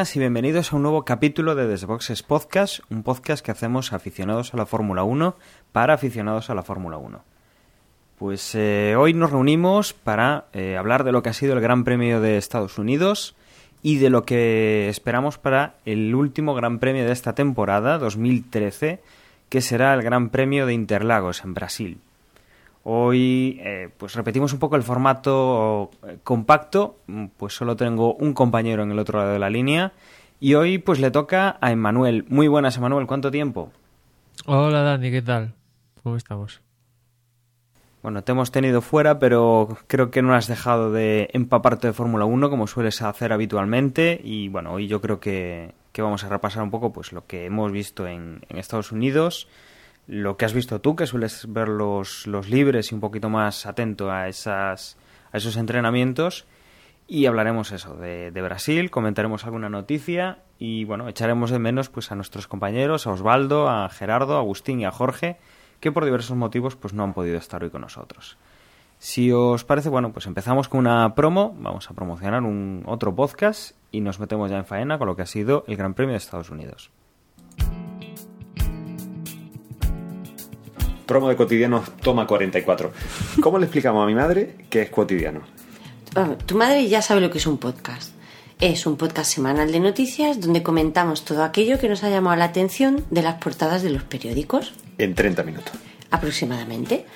y bienvenidos a un nuevo capítulo de Desboxes Podcast, un podcast que hacemos aficionados a la Fórmula 1 para aficionados a la Fórmula 1. Pues eh, hoy nos reunimos para eh, hablar de lo que ha sido el Gran Premio de Estados Unidos y de lo que esperamos para el último Gran Premio de esta temporada, 2013, que será el Gran Premio de Interlagos en Brasil. Hoy eh, pues repetimos un poco el formato eh, compacto, pues solo tengo un compañero en el otro lado de la línea y hoy pues le toca a Emanuel. Muy buenas Emanuel, ¿cuánto tiempo? Hola Dani, ¿qué tal? ¿Cómo estamos? Bueno, te hemos tenido fuera, pero creo que no has dejado de empaparte de Fórmula 1 como sueles hacer habitualmente y bueno, hoy yo creo que, que vamos a repasar un poco pues lo que hemos visto en, en Estados Unidos lo que has visto tú, que sueles ver los, los libres y un poquito más atento a, esas, a esos entrenamientos. Y hablaremos eso de, de, Brasil, comentaremos alguna noticia y bueno, echaremos de menos pues a nuestros compañeros, a Osvaldo, a Gerardo, a Agustín y a Jorge, que por diversos motivos pues no han podido estar hoy con nosotros. Si os parece, bueno, pues empezamos con una promo, vamos a promocionar un otro podcast y nos metemos ya en faena con lo que ha sido el Gran Premio de Estados Unidos. Promo de cotidiano toma 44. ¿Cómo le explicamos a mi madre que es cotidiano? Oh, tu madre ya sabe lo que es un podcast. Es un podcast semanal de noticias donde comentamos todo aquello que nos ha llamado la atención de las portadas de los periódicos. En 30 minutos. Aproximadamente.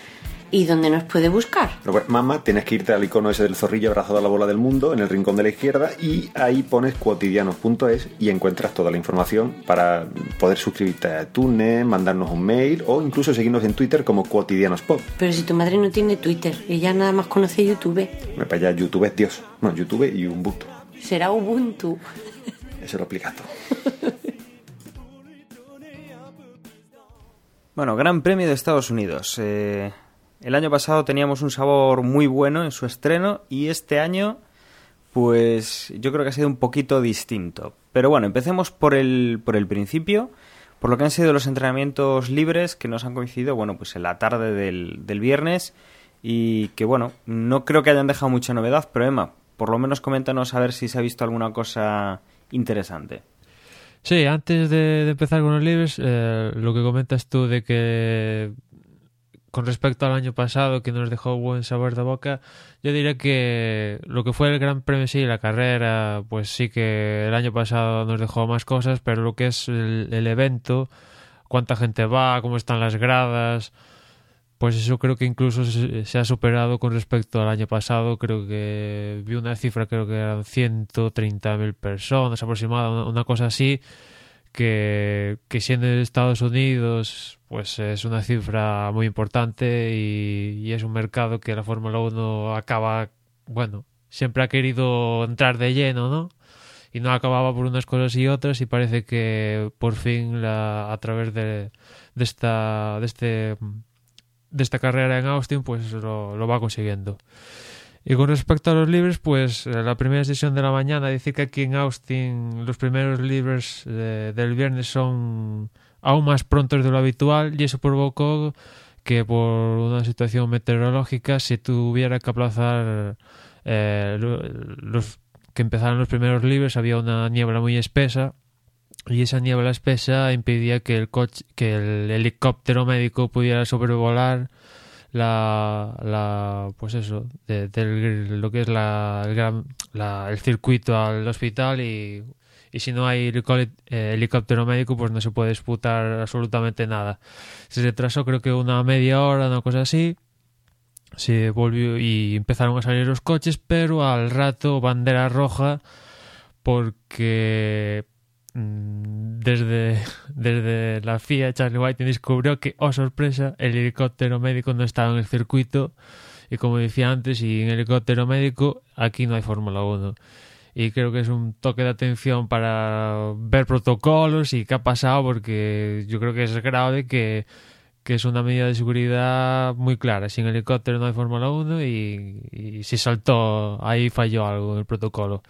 ¿Y dónde nos puede buscar? Pues, mamá, tienes que irte al icono ese del zorrillo abrazado a la bola del mundo en el rincón de la izquierda y ahí pones cuotidianos.es y encuentras toda la información para poder suscribirte a Tune, mandarnos un mail o incluso seguirnos en Twitter como cuotidianospod. Pero si tu madre no tiene Twitter, ella nada más conoce YouTube. Me para allá, YouTube es Dios. No, YouTube y Ubuntu. Será Ubuntu. Eso lo explicas todo. bueno, Gran Premio de Estados Unidos. Eh, el año pasado teníamos un sabor muy bueno en su estreno y este año pues yo creo que ha sido un poquito distinto. Pero bueno, empecemos por el, por el principio, por lo que han sido los entrenamientos libres que nos han coincidido, bueno, pues en la tarde del, del viernes y que bueno, no creo que hayan dejado mucha novedad, pero Emma, por lo menos coméntanos a ver si se ha visto alguna cosa interesante. Sí, antes de, empezar con los libres, eh, lo que comentas tú de que con respecto al año pasado que nos dejó buen sabor de boca, yo diría que lo que fue el Gran Premio sí, la carrera, pues sí que el año pasado nos dejó más cosas, pero lo que es el, el evento, cuánta gente va, cómo están las gradas, pues eso creo que incluso se, se, ha superado con respecto al año pasado. Creo que vi una cifra, creo que eran 130.000 personas aproximadamente, una, una cosa así que, que siendo en Estados Unidos pues es una cifra muy importante y, y, es un mercado que la Fórmula 1 acaba, bueno, siempre ha querido entrar de lleno, ¿no? Y no acababa por unas cosas y otras y parece que por fin la, a través de, de, esta, de, este, de esta carrera en Austin pues lo, lo va consiguiendo. Y con respecto a los libres, pues eh, la primera sesión de la mañana dice que aquí en Austin los primeros libres de, del viernes son aún más prontos de lo habitual y eso provocó que por una situación meteorológica se tuviera que aplazar eh, los que empezaran los primeros libres había una niebla muy espesa y esa niebla espesa impedía que el coche que el helicóptero médico pudiera sobrevolar la, la pues eso de, lo que es la el, la, el circuito al hospital y, y si no hay helicóptero médico pues no se puede disputar absolutamente nada. Se retrasó creo que una media hora una cosa así se volvió y empezaron a salir los coches pero al rato bandera roja porque desde, desde la FIA, Charlie White descubrió que, oh sorpresa, el helicóptero médico no estaba en el circuito. Y como decía antes, en helicóptero médico, aquí no hay Fórmula 1. Y creo que es un toque de atención para ver protocolos y qué ha pasado, porque yo creo que es grave que, que es una medida de seguridad muy clara. Sin helicóptero no hay Fórmula 1 y, y si saltó, ahí falló algo en el protocolo.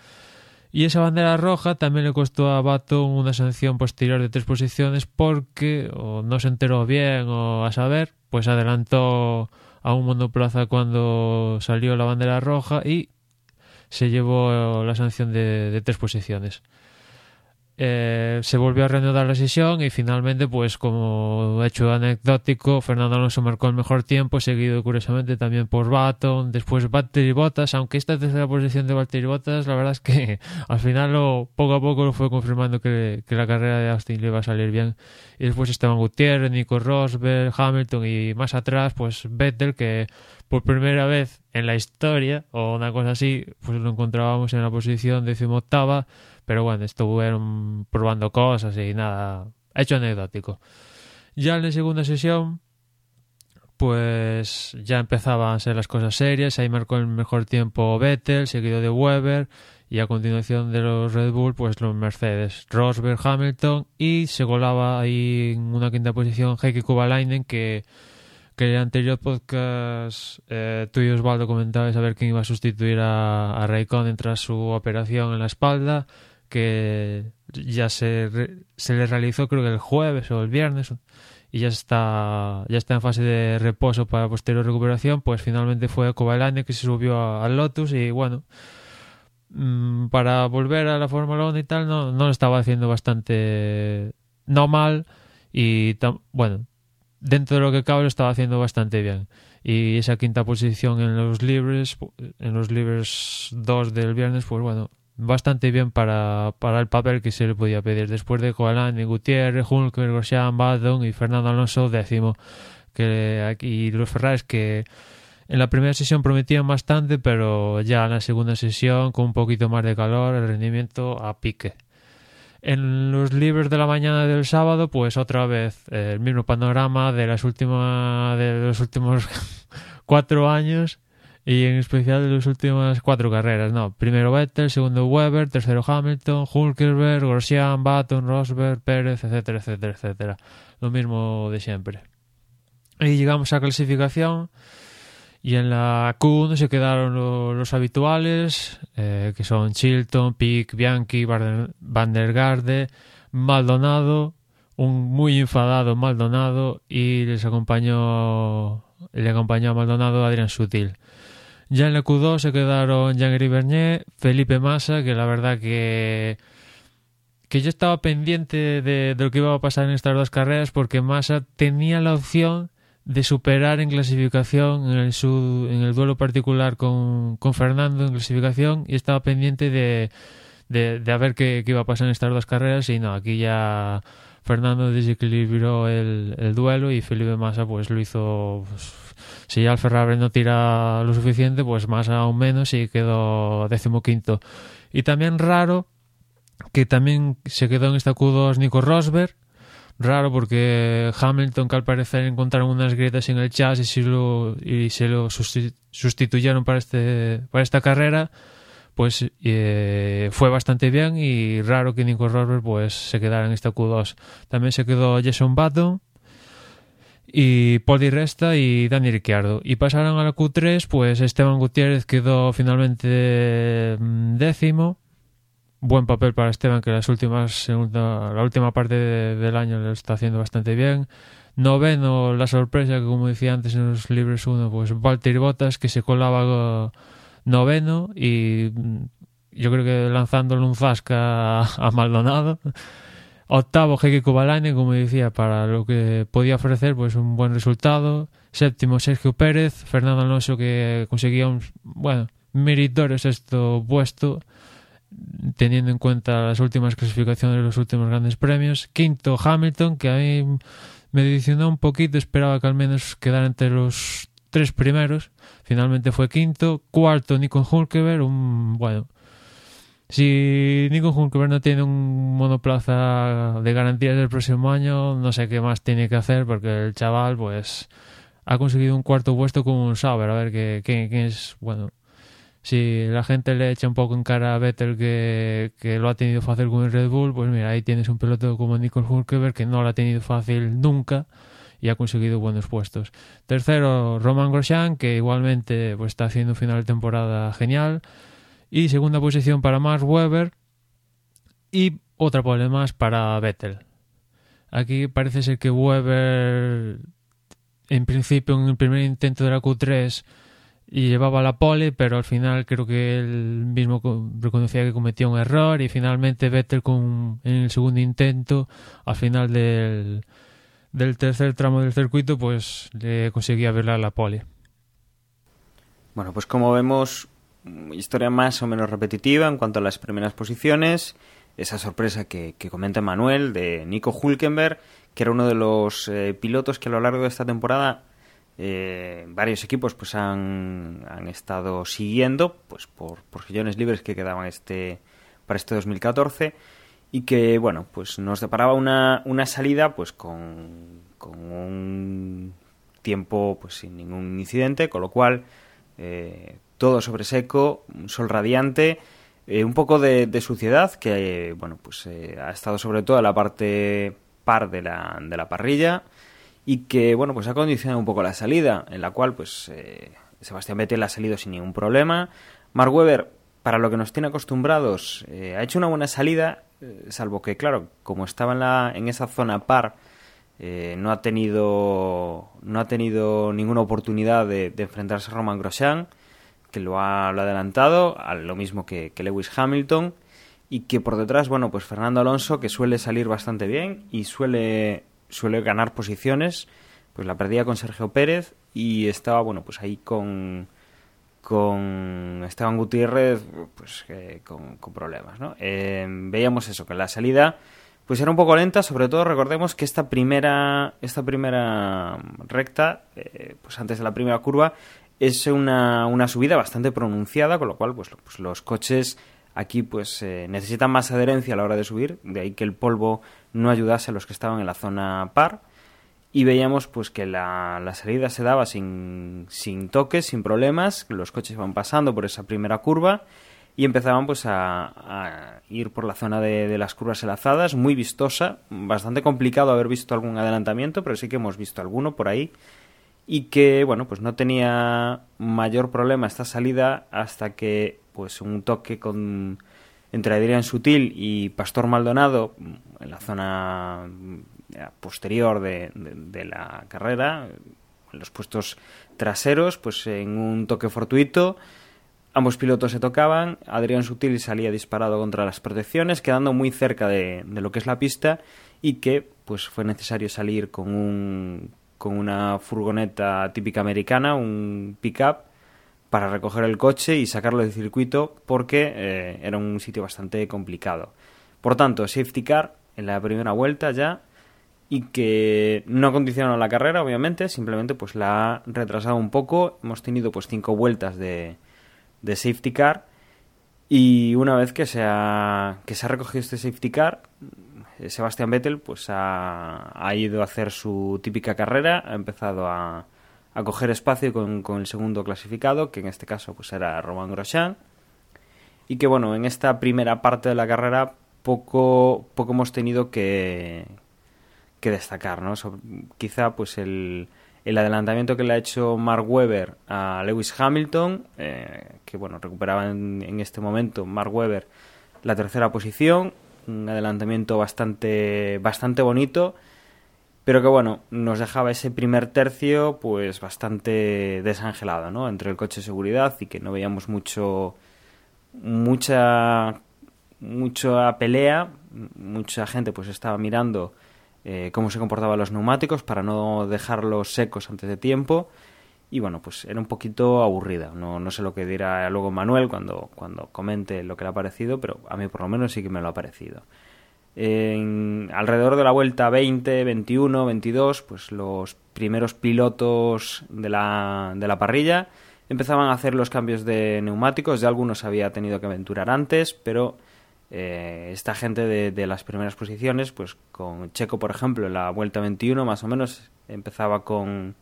Y esa bandera roja también le costó a Baton una sanción posterior de tres posiciones porque o no se enteró bien o a saber, pues adelantó a un monoplaza cuando salió la bandera roja y se llevó la sanción de, de tres posiciones. Eh, se volvió a reanudar la sesión y finalmente, pues como hecho anecdótico, Fernando Alonso marcó el mejor tiempo, seguido curiosamente también por Baton, después Valtteri Bottas, aunque esta tercera posición de Valtteri Bottas, la verdad es que al final lo, poco a poco lo fue confirmando que, que la carrera de Austin le iba a salir bien. Y después esteban Gutiérrez, Nico Rosberg, Hamilton y más atrás, pues Vettel, que por primera vez en la historia, o una cosa así, pues lo encontrábamos en la posición decimoctava pero bueno, estuvieron probando cosas y nada, hecho anecdótico. Ya en la segunda sesión, pues ya empezaban a ser las cosas serias, ahí marcó el mejor tiempo Vettel, seguido de Weber, y a continuación de los Red Bull, pues los Mercedes, Rosberg, Hamilton, y se golaba ahí en una quinta posición Heikki Kovalainen, que que en el anterior podcast eh, tú y Osvaldo comentabais a ver quién iba a sustituir a, a Raikkonen tras su operación en la espalda que ya se, se le realizó creo que el jueves o el viernes y ya está ya está en fase de reposo para posterior recuperación pues finalmente fue Kovalainen que se subió al Lotus y bueno mmm, para volver a la Fórmula 1 y tal no, no lo estaba haciendo bastante no mal y bueno dentro de lo que cabe lo estaba haciendo bastante bien. Y esa quinta posición en los libres en los libres 2 del viernes pues bueno bastante bien para, para el papel que se le podía pedir. Después de y Gutiérrez, Hulker, Grosjean, Badon y Fernando Alonso décimo. Que aquí los Ferraris que en la primera sesión prometían bastante, pero ya en la segunda sesión, con un poquito más de calor, el rendimiento a pique. En los libros de la mañana del sábado, pues otra vez el mismo panorama de las últimas de los últimos cuatro años y en especial de las últimas cuatro carreras, no. Primero Vettel, segundo Weber, tercero Hamilton, Hulkenberg, Grosjean, Baton, Rosberg, Pérez, etcétera, etcétera, etcétera. Lo mismo de siempre. Y llegamos a clasificación y en la Q1 se quedaron lo, los habituales, eh, que son Chilton, Pick, Bianchi, Van der Garde, Maldonado, un muy enfadado Maldonado y les acompañó le acompañó a Maldonado Adrián Sutil. Ya en la Q2 se quedaron Jean-Gary Bernier, Felipe Massa, que la verdad que que yo estaba pendiente de, lo que iba a pasar en estas dos carreras porque Massa tenía la opción de superar en clasificación en el, su, en el duelo particular con, con, Fernando en clasificación y estaba pendiente de, de, de a ver qué, qué, iba a pasar en estas dos carreras y no, aquí ya Fernando desequilibró el, el duelo y Felipe Massa pues lo hizo pues, si ya el Ferrari no tira lo suficiente, pues más aún menos y quedó decimoquinto. Y también raro que también se quedó en esta Q2 Nico Rosberg, raro porque Hamilton que al parecer encontraron unas grietas en el chasis y, lo, y se lo sustituyeron para, este, para esta carrera pues eh, fue bastante bien y raro que Nico Rosberg pues se quedara en esta Q2 también se quedó Jason Button y Poli Resta y Dani Ricciardo. Y pasaron a la Q3, pues Esteban Gutiérrez quedó finalmente mm, décimo. Buen papel para Esteban, que las últimas, la última parte de, del año lo está haciendo bastante bien. Noveno, la sorpresa que como decía antes en los libres 1, pues Valtteri Bottas, que se colaba noveno y mm, yo creo que lanzándole un zasca a, a Maldonado. Octavo, Heike Kovalainen, como decía, para lo que podía ofrecer, pues un buen resultado. Séptimo, Sergio Pérez. Fernando Alonso, que conseguía un, bueno, meritorio sexto puesto, teniendo en cuenta las últimas clasificaciones de los últimos grandes premios. Quinto, Hamilton, que a mí me decepcionó un poquito, esperaba que al menos quedara entre los tres primeros. Finalmente fue quinto. Cuarto, Nico Hulkeberg, un, bueno, si Nico Hulkenberg no tiene un monoplaza de garantías el próximo año, no sé qué más tiene que hacer porque el chaval pues ha conseguido un cuarto puesto con un Sauber. A ver qué, es, bueno, si la gente le echa un poco en cara a Vettel que, que, lo ha tenido fácil con el Red Bull, pues mira, ahí tienes un piloto como Nico Hulkenberg que no lo ha tenido fácil nunca y ha conseguido buenos puestos. Tercero, Roman Grosjean, que igualmente pues, está haciendo un final de temporada genial. Y segunda posición para Max Weber. Y otra pole más para Vettel. Aquí parece ser que Weber, en principio, en el primer intento de la Q3, y llevaba la pole, pero al final creo que él mismo reconocía que cometió un error y finalmente Vettel con, en el segundo intento, al final del, del tercer tramo del circuito, pues le conseguía verla la pole. Bueno, pues como vemos, historia más o menos repetitiva en cuanto a las primeras posiciones. Esa sorpresa que, comenta Manuel de Nico Hulkenberg, que era uno de los eh, pilotos que a lo largo de esta temporada eh, varios equipos pues han, han, estado siguiendo pues por, por sillones libres que quedaban este para este 2014 y que bueno pues nos deparaba una, una salida pues con, con un tiempo pues sin ningún incidente con lo cual eh, todo sobre seco, un sol radiante, eh, un poco de, suciedad que, bueno, pues eh, ha estado sobre todo en la parte par de la, de la parrilla y que, bueno, pues ha condicionado un poco la salida, en la cual, pues, eh, Sebastián Vettel ha salido sin ningún problema. Mark Webber, para lo que nos tiene acostumbrados, ha hecho una buena salida, salvo que, claro, como estaba en, la, en esa zona par, no ha tenido no ha tenido ninguna oportunidad de, de enfrentarse a Roman Grosjean que lo ha, lo adelantado, a lo mismo que, Lewis Hamilton, y que por detrás, bueno, pues Fernando Alonso, que suele salir bastante bien y suele, suele ganar posiciones, pues la perdía con Sergio Pérez y estaba, bueno, pues ahí con, con Esteban Gutiérrez, pues con, problemas, ¿no? Eh, veíamos eso, que la salida pues era un poco lenta, sobre todo recordemos que esta primera, esta primera recta, eh, pues antes de la primera curva, es una, una subida bastante pronunciada, con lo cual pues, pues los coches aquí pues eh, necesitan más adherencia a la hora de subir, de ahí que el polvo no ayudase a los que estaban en la zona par. Y veíamos pues que la, salida se daba sin, sin toques, sin problemas, los coches iban pasando por esa primera curva y empezaban pues a, a ir por la zona de, de, las curvas enlazadas, muy vistosa, bastante complicado haber visto algún adelantamiento, pero sí que hemos visto alguno por ahí y que bueno pues no tenía mayor problema esta salida hasta que pues un toque con entre Adrián Sutil y Pastor Maldonado en la zona posterior de, de, la carrera en los puestos traseros pues en un toque fortuito ambos pilotos se tocaban Adrián Sutil salía disparado contra las protecciones quedando muy cerca de, de lo que es la pista y que pues fue necesario salir con un con una furgoneta típica americana, un pickup, para recoger el coche y sacarlo del circuito porque eh, era un sitio bastante complicado. Por tanto, safety car en la primera vuelta ya y que no condicionó la carrera, obviamente, simplemente pues la ha retrasado un poco. Hemos tenido pues cinco vueltas de, de safety car y una vez que se ha, que se ha recogido este safety car, Sebastián Vettel pues ha, ido a hacer su típica carrera, ha empezado a, a coger espacio con, el segundo clasificado, que en este caso pues era Romain Grosjean, y que bueno, en esta primera parte de la carrera poco, poco hemos tenido que, que destacar, ¿no? quizá pues el, el adelantamiento que le ha hecho Mark Webber a Lewis Hamilton, eh, que bueno, recuperaba en, en, este momento Mark Webber la tercera posición, un adelantamiento bastante, bastante bonito, pero que bueno, nos dejaba ese primer tercio pues bastante desangelado, ¿no? Entre el coche de seguridad y que no veíamos mucho, mucha, mucha pelea, mucha gente pues estaba mirando eh, cómo se comportaban los neumáticos para no dejarlos secos antes de tiempo y bueno, pues era un poquito aburrida. No, no sé lo que dirá luego Manuel cuando, cuando comente lo que le ha parecido, pero a mí por lo menos sí que me lo ha parecido. En, alrededor de la vuelta 20, 21, 22, pues los primeros pilotos de la, de la parrilla empezaban a hacer los cambios de neumáticos. Ya algunos había tenido que aventurar antes, pero eh, esta gente de, de, las primeras posiciones, pues con Checo, por ejemplo, en la vuelta 21 más o menos empezaba con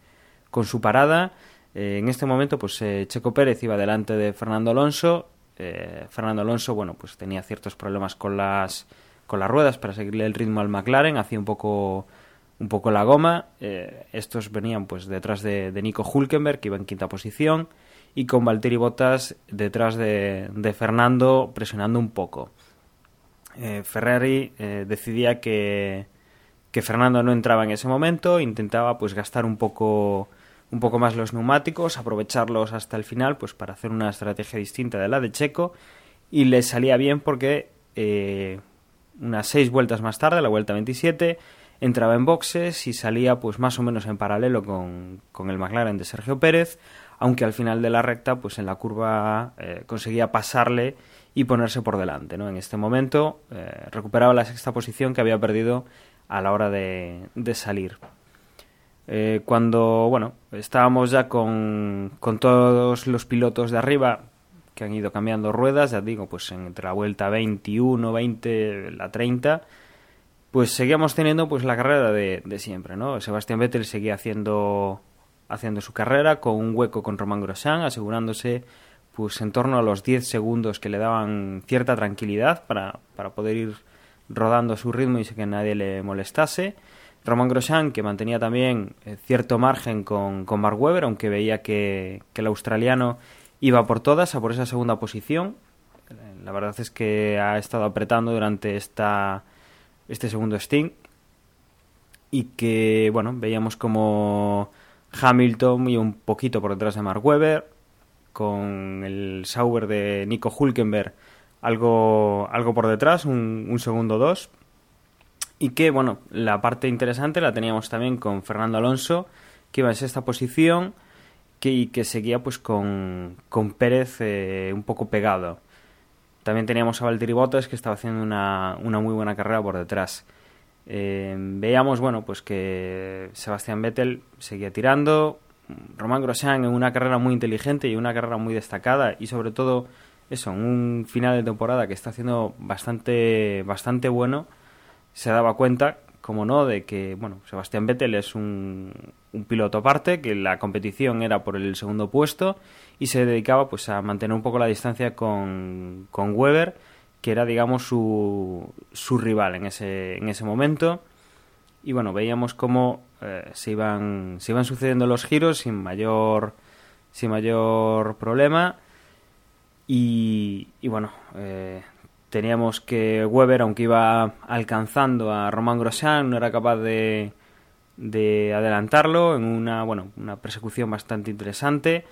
con su parada. Eh, en este momento, pues eh, Checo Pérez iba delante de Fernando Alonso. Eh, Fernando Alonso, bueno, pues tenía ciertos problemas con las con las ruedas para seguirle el ritmo al McLaren, hacía un poco un poco la goma. Estos venían pues detrás de, Nico Hulkenberg, que iba en quinta posición, y con Valtteri Bottas detrás de, Fernando presionando un poco. Ferrari decidía que, que Fernando no entraba en ese momento, intentaba pues gastar un poco un poco más los neumáticos, aprovecharlos hasta el final pues para hacer una estrategia distinta de la de Checo y le salía bien porque unas seis vueltas más tarde, la vuelta 27, entraba en boxes y salía pues más o menos en paralelo con, con el McLaren de Sergio Pérez, aunque al final de la recta pues en la curva eh, conseguía pasarle y ponerse por delante. ¿no? En este momento eh, recuperaba la sexta posición que había perdido a la hora de, de salir. Eh, cuando bueno estábamos ya con, con todos los pilotos de arriba que han ido cambiando ruedas, ya digo, pues entre la vuelta 21, 20, la 30, pues seguíamos teniendo pues la carrera de, siempre, ¿no? Sebastián Vettel seguía haciendo haciendo su carrera con un hueco con Román Grosjean, asegurándose pues en torno a los 10 segundos que le daban cierta tranquilidad para, para poder ir rodando a su ritmo y que nadie le molestase. Román Grosjean, que mantenía también eh, cierto margen con, con Mark Webber, aunque veía que, que el australiano iba por todas, a por esa segunda posición. La verdad es que ha estado apretando durante esta este segundo Sting y que, bueno, veíamos como Hamilton y un poquito por detrás de Mark Webber, con el Sauber de Nico Hulkenberg algo, algo por detrás, un, segundo dos. Y que, bueno, la parte interesante la teníamos también con Fernando Alonso, que iba en sexta posición que, y que seguía pues con, con Pérez eh, un poco pegado. También teníamos a Valtteri Bottas que estaba haciendo una, una muy buena carrera por detrás. Eh, veíamos, bueno, pues que Sebastián Vettel seguía tirando, Román Grosjean en una carrera muy inteligente y una carrera muy destacada y sobre todo eso, en un final de temporada que está haciendo bastante, bastante bueno, se daba cuenta, como no, de que, bueno, Sebastián Vettel es un, piloto aparte, que la competición era por el segundo puesto y se dedicaba pues a mantener un poco la distancia con, con Weber, que era digamos su, su rival en ese, en ese momento. Y bueno, veíamos cómo eh, se, iban, se iban sucediendo los giros sin mayor, sin mayor problema. Y, y bueno, eh, teníamos que Weber, aunque iba alcanzando a Román Grosjean, no era capaz de, de adelantarlo en una, bueno, una persecución bastante interesante.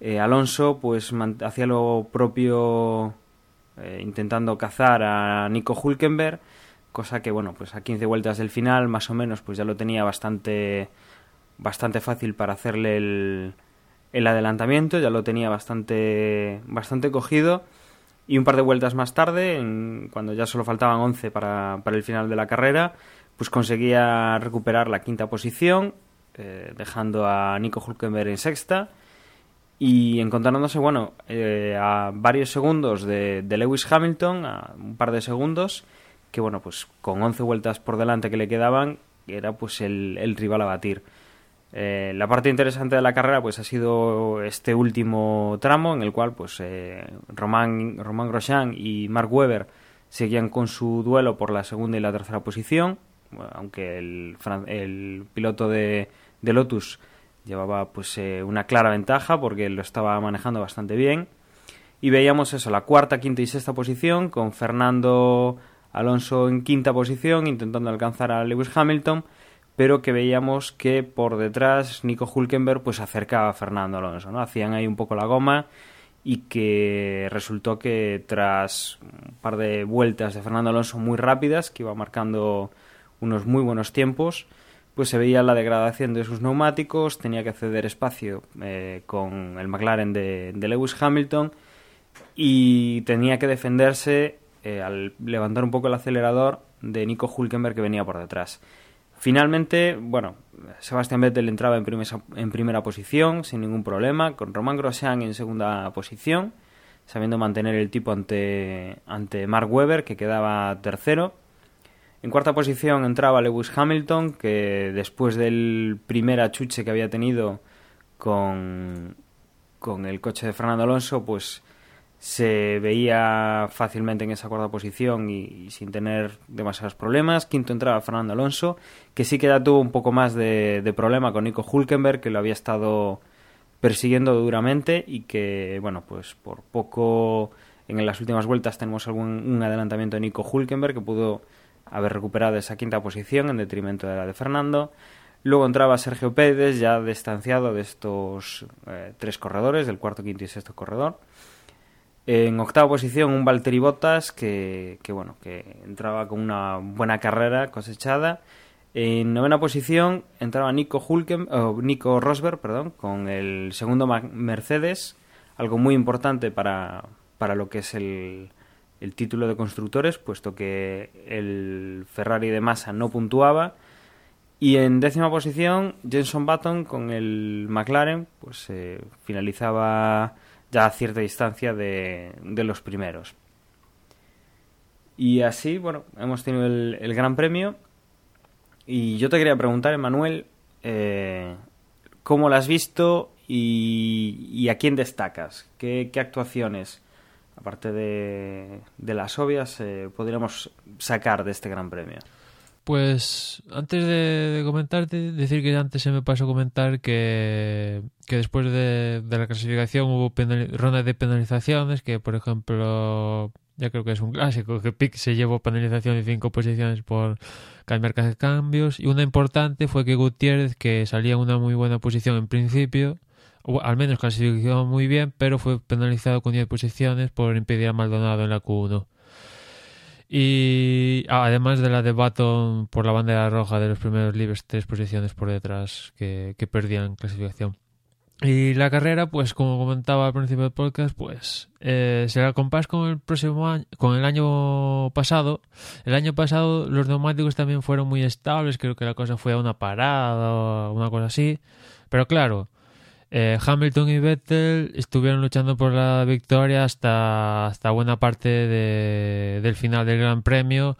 Eh, Alonso pues hacía lo propio eh, intentando cazar a Nico Hulkenberg, cosa que bueno, pues a 15 vueltas del final más o menos pues ya lo tenía bastante bastante fácil para hacerle el, el adelantamiento, ya lo tenía bastante bastante cogido y un par de vueltas más tarde, cuando ya solo faltaban 11 para, para el final de la carrera, pues conseguía recuperar la quinta posición, eh, dejando a Nico Hulkenberg en sexta y encontrándose, bueno, eh, a varios segundos de, Lewis Hamilton, a un par de segundos, que bueno, pues con 11 vueltas por delante que le quedaban, era pues el, rival a batir. Eh, la parte interesante de la carrera pues ha sido este último tramo en el cual pues eh, Román, Román Grosjean y Mark Webber seguían con su duelo por la segunda y la tercera posición, aunque el, piloto de, de Lotus llevaba pues eh, una clara ventaja porque lo estaba manejando bastante bien. Y veíamos eso la cuarta quinta y sexta posición con Fernando Alonso en quinta posición intentando alcanzar a Lewis Hamilton pero que veíamos que por detrás Nico Hulkenberg pues acercaba a Fernando Alonso no hacían ahí un poco la goma y que resultó que tras un par de vueltas de Fernando Alonso muy rápidas que iba marcando unos muy buenos tiempos pues se veía la degradación de sus neumáticos, tenía que ceder espacio eh, con el McLaren de, Lewis Hamilton y tenía que defenderse eh, al levantar un poco el acelerador de Nico Hulkenberg que venía por detrás. Finalmente, bueno, Sebastián Vettel entraba en, en primera posición sin ningún problema, con Román Grosjean en segunda posición, sabiendo mantener el tipo ante, ante Mark Webber, que quedaba tercero. En cuarta posición entraba Lewis Hamilton, que después del primer achuche que había tenido con, con el coche de Fernando Alonso, pues se veía fácilmente en esa cuarta posición y, sin tener demasiados problemas. Quinto entraba Fernando Alonso, que sí que ya tuvo un poco más de, problema con Nico Hulkenberg, que lo había estado persiguiendo duramente y que, bueno, pues por poco en las últimas vueltas tenemos algún un adelantamiento de Nico Hulkenberg que pudo haber recuperado esa quinta posición en detrimento de la de Fernando. Luego entraba Sergio Pérez, ya distanciado de estos eh, tres corredores, del cuarto, quinto y sexto corredor. En octava posición un Valtteri Bottas que, bueno, que entraba con una buena carrera cosechada. En novena posición entraba Nico Hulken, Nico Rosberg, perdón, con el segundo Mercedes, algo muy importante para, para lo que es el, el título de constructores, puesto que el Ferrari de Massa no puntuaba. Y en décima posición, Jenson Button con el McLaren, pues eh, finalizaba ya a cierta distancia de, los primeros. Y así, bueno, hemos tenido el, Gran Premio. Y yo te quería preguntar, Emanuel, eh, ¿cómo lo has visto y, a quién destacas? ¿Qué, actuaciones, aparte de, las obvias, eh, podríamos sacar de este Gran Premio? Pues antes de, comentarte, decir que antes se me pasó a comentar que, que después de, la clasificación hubo ronda de penalizaciones, que por ejemplo, ya creo que es un clásico, que Pick se llevó penalización de cinco posiciones por cambiar cambios, y una importante fue que Gutiérrez, que salía en una muy buena posición en principio, o al menos clasificó muy bien, pero fue penalizado con 10 posiciones por impedir a Maldonado en la Q1. Y además de la de Baton por la bandera roja de los primeros libres, tres posiciones por detrás que, que perdían clasificación. Y la carrera, pues como comentaba al principio del podcast, pues eh, se la compás con el próximo año, con el año pasado. El año pasado los neumáticos también fueron muy estables, creo que la cosa fue a una parada o una cosa así. Pero claro, eh, Hamilton y Vettel estuvieron luchando por la victoria hasta, hasta buena parte del final del Gran Premio,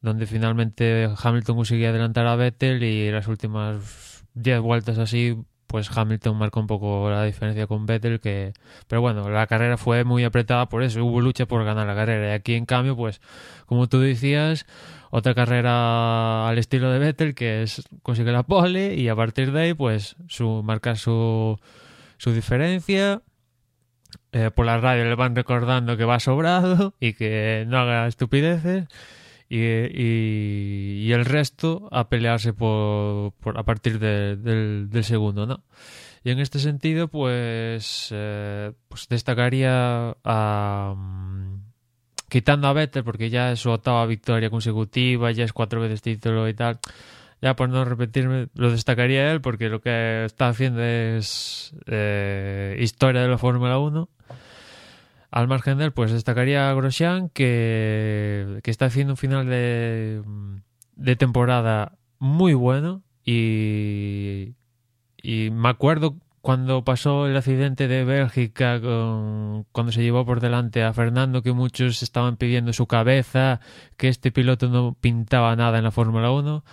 donde finalmente Hamilton conseguía adelantar a Vettel y las últimas 10 vueltas así, pues Hamilton marcó un poco la diferencia con Vettel, que pero bueno, la carrera fue muy apretada por eso, hubo lucha por ganar la carrera. Y aquí en cambio, pues como tú decías, otra carrera al estilo de Vettel, que es consigue la pole y a partir de ahí, pues, su, marcar su, su diferencia. Eh, por la radio le van recordando que va sobrado y que no haga estupideces. Y, y, el resto a pelearse por, por a partir del, del, segundo, ¿no? Y en este sentido, pues, eh, pues destacaría a, quitando a Vettel porque ya es su octava victoria consecutiva, ya es cuatro veces título y tal. Ya por no repetirme, lo destacaría él porque lo que está haciendo es eh, historia de la Fórmula 1. Al margen de él, pues destacaría a Grosjean que, que está haciendo un final de, de temporada muy bueno y, y me acuerdo cuando pasó el accidente de Bélgica, cuando se llevó por delante a Fernando, que muchos estaban pidiendo su cabeza, que este piloto no pintaba nada en la Fórmula 1.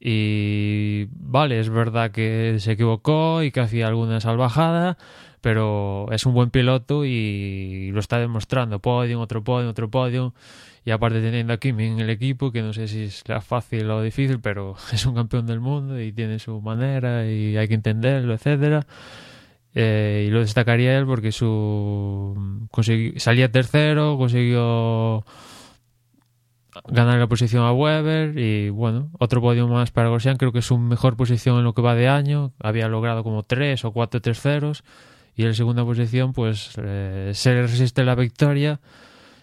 Y vale, es verdad que se equivocó y que hacía alguna salvajada, pero es un buen piloto y lo está demostrando. Podium, otro podium, otro podium. Y aparte teniendo a Kimi en el equipo, que no sé si es fácil o difícil, pero es un campeón del mundo y tiene su manera y hay que entenderlo, etcétera. Eh, y lo destacaría él porque su salía tercero, consiguió ganar la posición a Weber y bueno, otro podio más para Grosjean, creo que es su mejor posición en lo que va de año, había logrado como tres o cuatro terceros y en segunda posición pues eh, se resiste la victoria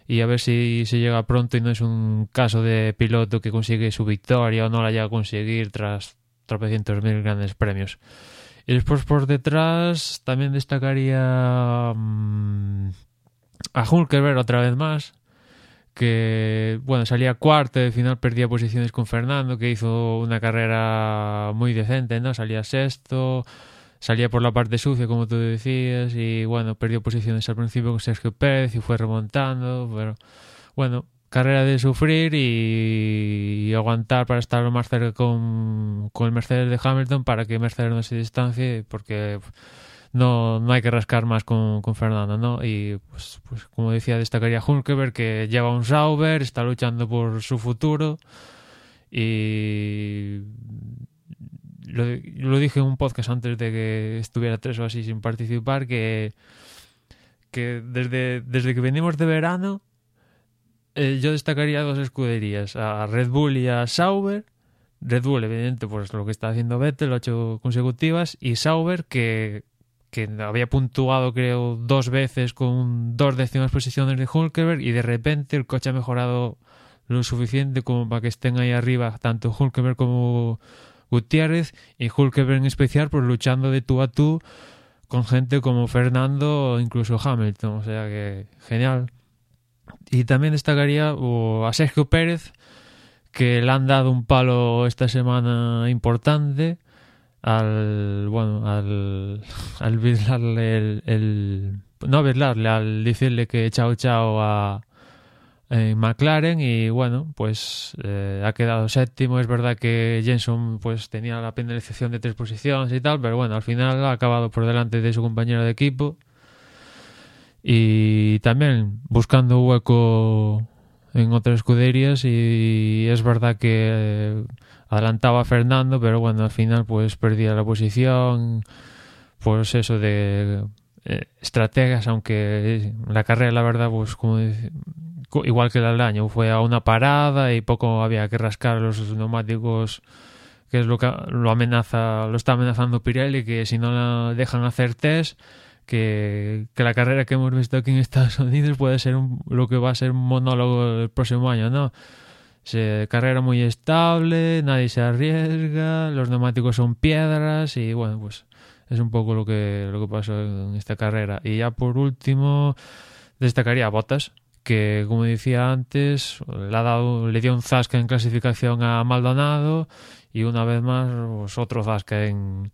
y a ver si se llega pronto y no es un caso de piloto que consigue su victoria o no la llega a conseguir tras tropecientos mil grandes premios. Y después por detrás también destacaría mm, a Hulkerberg otra vez más, que bueno, salía cuarto, al final perdía posiciones con Fernando, que hizo una carrera muy decente, ¿no? Salía sexto, salía por la parte sucia, como tú decías, y bueno, perdió posiciones al principio con Sergio Pérez y fue remontando, pero bueno, carrera de sufrir y, aguantar para estar lo más cerca con, con, el Mercedes de Hamilton para que Mercedes no se distancie, porque no, no hay que rascar más con, con Fernando, ¿no? Y pues, pues como decía, destacaría Hulkeberg que lleva un Sauber, está luchando por su futuro y lo, lo, dije en un podcast antes de que estuviera tres o así sin participar que, que desde, desde que venimos de verano eh, yo destacaría dos escuderías, a Red Bull y a Sauber. Red Bull, evidente, pues lo que está haciendo Vettel, ocho consecutivas, y Sauber, que, que había puntuado creo dos veces con dos décimas posiciones de Hulkenberg y de repente el coche ha mejorado lo suficiente como para que estén ahí arriba tanto Hulkenberg como Gutiérrez y Hulkenberg en especial pues luchando de tú a tú con gente como Fernando o incluso Hamilton, o sea que genial. Y también destacaría a Sergio Pérez que le han dado un palo esta semana importante al bueno al al el, no virlarle al decirle que chao chao a McLaren y bueno pues eh, ha quedado séptimo. Es verdad que Jenson pues tenía la penalización de tres posiciones y tal pero bueno al final ha acabado por delante de su compañero de equipo. Y también buscando hueco en otras escuderías y es verdad que eh, adelantaba a Fernando, pero bueno, al final pues perdía la posición, pues eso de eh, estrategas, aunque la carrera la verdad pues como igual que el del año fue a una parada y poco había que rascar los neumáticos que es lo que lo amenaza lo está amenazando Pirelli que si no la dejan hacer test que, que, la carrera que hemos visto aquí en Estados Unidos puede ser un, lo que va a ser un monólogo el próximo año, ¿no? Carrera muy estable, nadie se arriesga, los neumáticos son piedras y bueno, pues es un poco lo que, lo que pasó en esta carrera. Y ya por último, destacaría a Bottas, que como decía antes, le, ha dado, le dio un zasca en clasificación a Maldonado y una vez más pues, otro zasca en,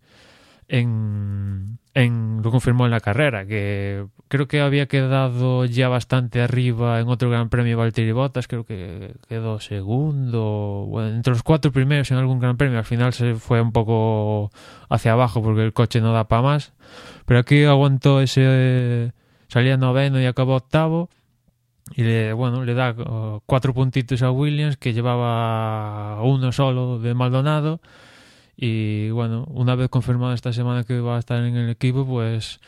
en, en, lo confirmó en la carrera, que creo que había quedado ya bastante arriba en otro Gran Premio Valtteri Bottas, creo que quedó segundo, bueno, entre los cuatro primeros en algún Gran Premio, al final se fue un poco hacia abajo porque el coche no da para más, pero aquí aguantó ese, salía noveno y acabó octavo, y le, bueno, le da uh, cuatro puntitos a Williams que llevaba uno solo de Maldonado y bueno, una vez confirmado esta semana que va a estar en el equipo, pues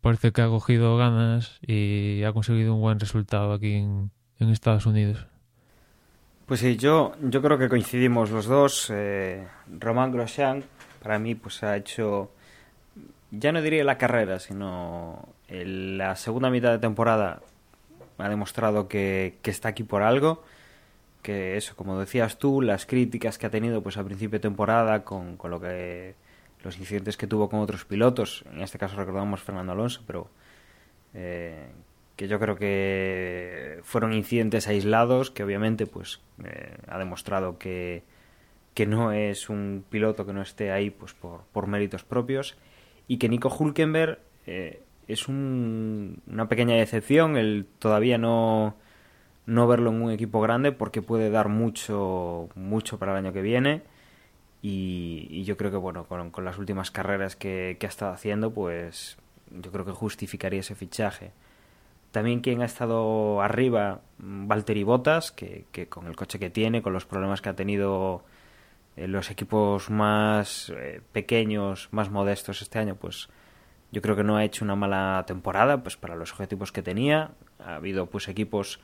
parece que ha cogido ganas y ha conseguido un buen resultado aquí en, Estados Unidos. Pues sí, yo, yo creo que coincidimos los dos. Eh, Román Grosjean, para mí, pues ha hecho, ya no diría la carrera, sino la segunda mitad de temporada ha demostrado que, que está aquí por algo que eso, como decías tú, las críticas que ha tenido pues a principio de temporada con, con lo que los incidentes que tuvo con otros pilotos, en este caso recordamos Fernando Alonso, pero eh, que yo creo que fueron incidentes aislados que obviamente pues eh, ha demostrado que, que no es un piloto que no esté ahí pues por, por méritos propios y que Nico Hulkenberg eh, es un, una pequeña decepción, él todavía no no verlo en un equipo grande porque puede dar mucho, mucho para el año que viene. Y, yo creo que, bueno, con, las últimas carreras que, ha estado haciendo, pues yo creo que justificaría ese fichaje. También quien ha estado arriba, Valtteri Bottas, que, que con el coche que tiene, con los problemas que ha tenido en los equipos más eh, pequeños, más modestos este año, pues yo creo que no ha hecho una mala temporada, pues para los objetivos que tenía. Ha habido pues equipos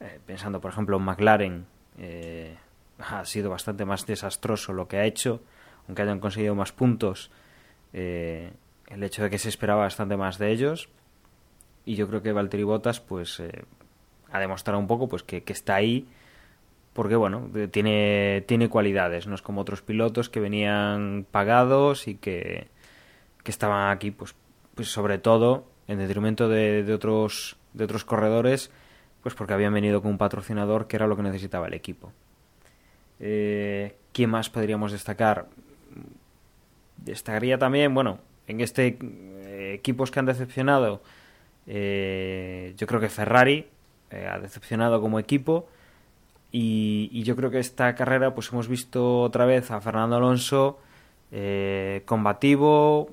eh, pensando, por ejemplo, en McLaren, eh, ha sido bastante más desastroso lo que ha hecho, aunque hayan conseguido más puntos, eh, el hecho de que se esperaba bastante más de ellos. Y yo creo que Valtteri Bottas, pues, ha demostrado un poco pues que, está ahí porque bueno, tiene, tiene cualidades, no es como otros pilotos que venían pagados y que, que estaban aquí, pues, pues sobre todo en detrimento de, de, otros, de otros corredores pues porque habían venido con un patrocinador que era lo que necesitaba el equipo. Eh, ¿Quién más podríamos destacar? Destacaría también, bueno, en este eh, equipos que han decepcionado, eh, yo creo que Ferrari ha decepcionado como equipo y, yo creo que esta carrera pues hemos visto otra vez a Fernando Alonso combativo,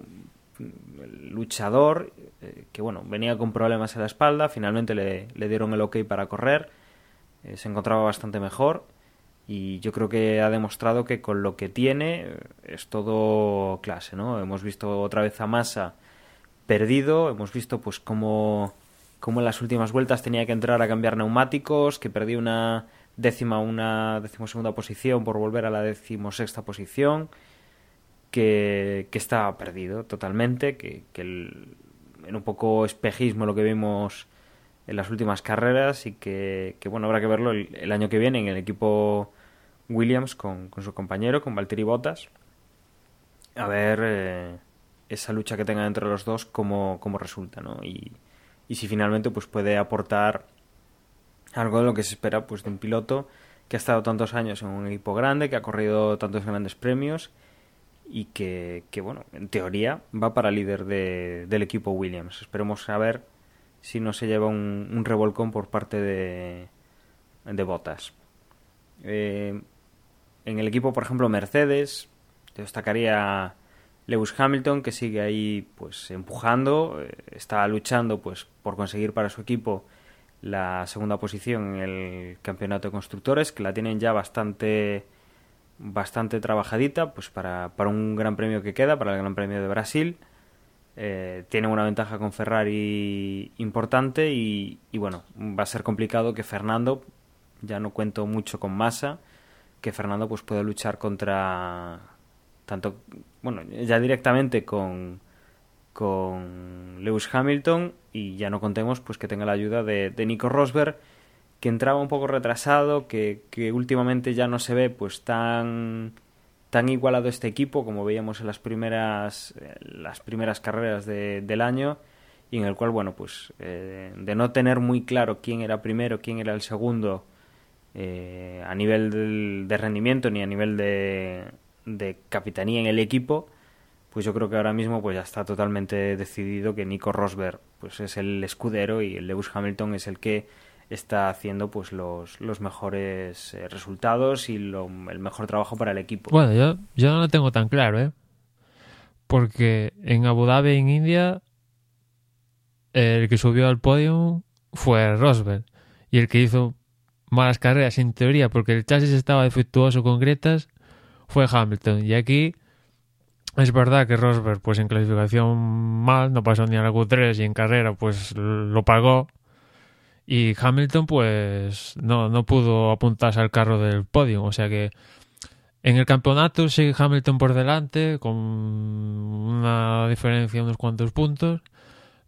luchador, eh, que bueno, venía con problemas en la espalda, finalmente le, dieron el ok para correr, eh, se encontraba bastante mejor y yo creo que ha demostrado que con lo que tiene eh, es todo clase, ¿no? Hemos visto otra vez a Massa perdido, hemos visto pues cómo, cómo en las últimas vueltas tenía que entrar a cambiar neumáticos, que perdió una décima, una decimosegunda posición por volver a la decimosexta posición, que, que está perdido totalmente, que, que el, en un poco espejismo lo que vimos en las últimas carreras y que, que bueno, habrá que verlo el, el, año que viene en el equipo Williams con, con su compañero, con Valtteri Bottas, a ver eh, esa lucha que tengan entre los dos cómo, cómo resulta, ¿no? Y, y si finalmente pues puede aportar algo de lo que se espera pues de un piloto que ha estado tantos años en un equipo grande, que ha corrido tantos grandes premios y que, que bueno, en teoría va para líder de, del equipo Williams. Esperemos saber si no se lleva un, un revolcón por parte de, de Botas. Eh, en el equipo, por ejemplo, Mercedes, destacaría Lewis Hamilton, que sigue ahí pues empujando, eh, está luchando pues por conseguir para su equipo la segunda posición en el campeonato de constructores, que la tienen ya bastante bastante trabajadita pues para, para un gran premio que queda, para el Gran Premio de Brasil. Eh, tienen una ventaja con Ferrari importante y, bueno, va a ser complicado que Fernando, ya no cuento mucho con Massa, que Fernando pues pueda luchar contra tanto, bueno, ya directamente con con Lewis Hamilton y ya no contemos pues que tenga la ayuda de Nico Rosberg que entraba un poco retrasado que, que, últimamente ya no se ve pues tan tan igualado este equipo como veíamos en las primeras las primeras carreras de, del año y en el cual bueno pues eh, de no tener muy claro quién era primero quién era el segundo eh, a nivel del, de rendimiento ni a nivel de, de capitanía en el equipo pues yo creo que ahora mismo pues ya está totalmente decidido que Nico Rosberg pues es el escudero y el Lewis Hamilton es el que está haciendo pues los, los mejores eh, resultados y lo, el mejor trabajo para el equipo. Bueno, yo, yo no lo tengo tan claro, ¿eh? Porque en Abu Dhabi, en India, el que subió al podio fue Rosberg. Y el que hizo malas carreras, en teoría, porque el chasis estaba defectuoso con grietas, fue Hamilton. Y aquí es verdad que Rosberg, pues en clasificación mal, no pasó ni a la Q3 y en carrera, pues lo pagó. Y Hamilton, pues no, no pudo apuntarse al carro del podio. O sea que en el campeonato sigue Hamilton por delante, con una diferencia de unos cuantos puntos.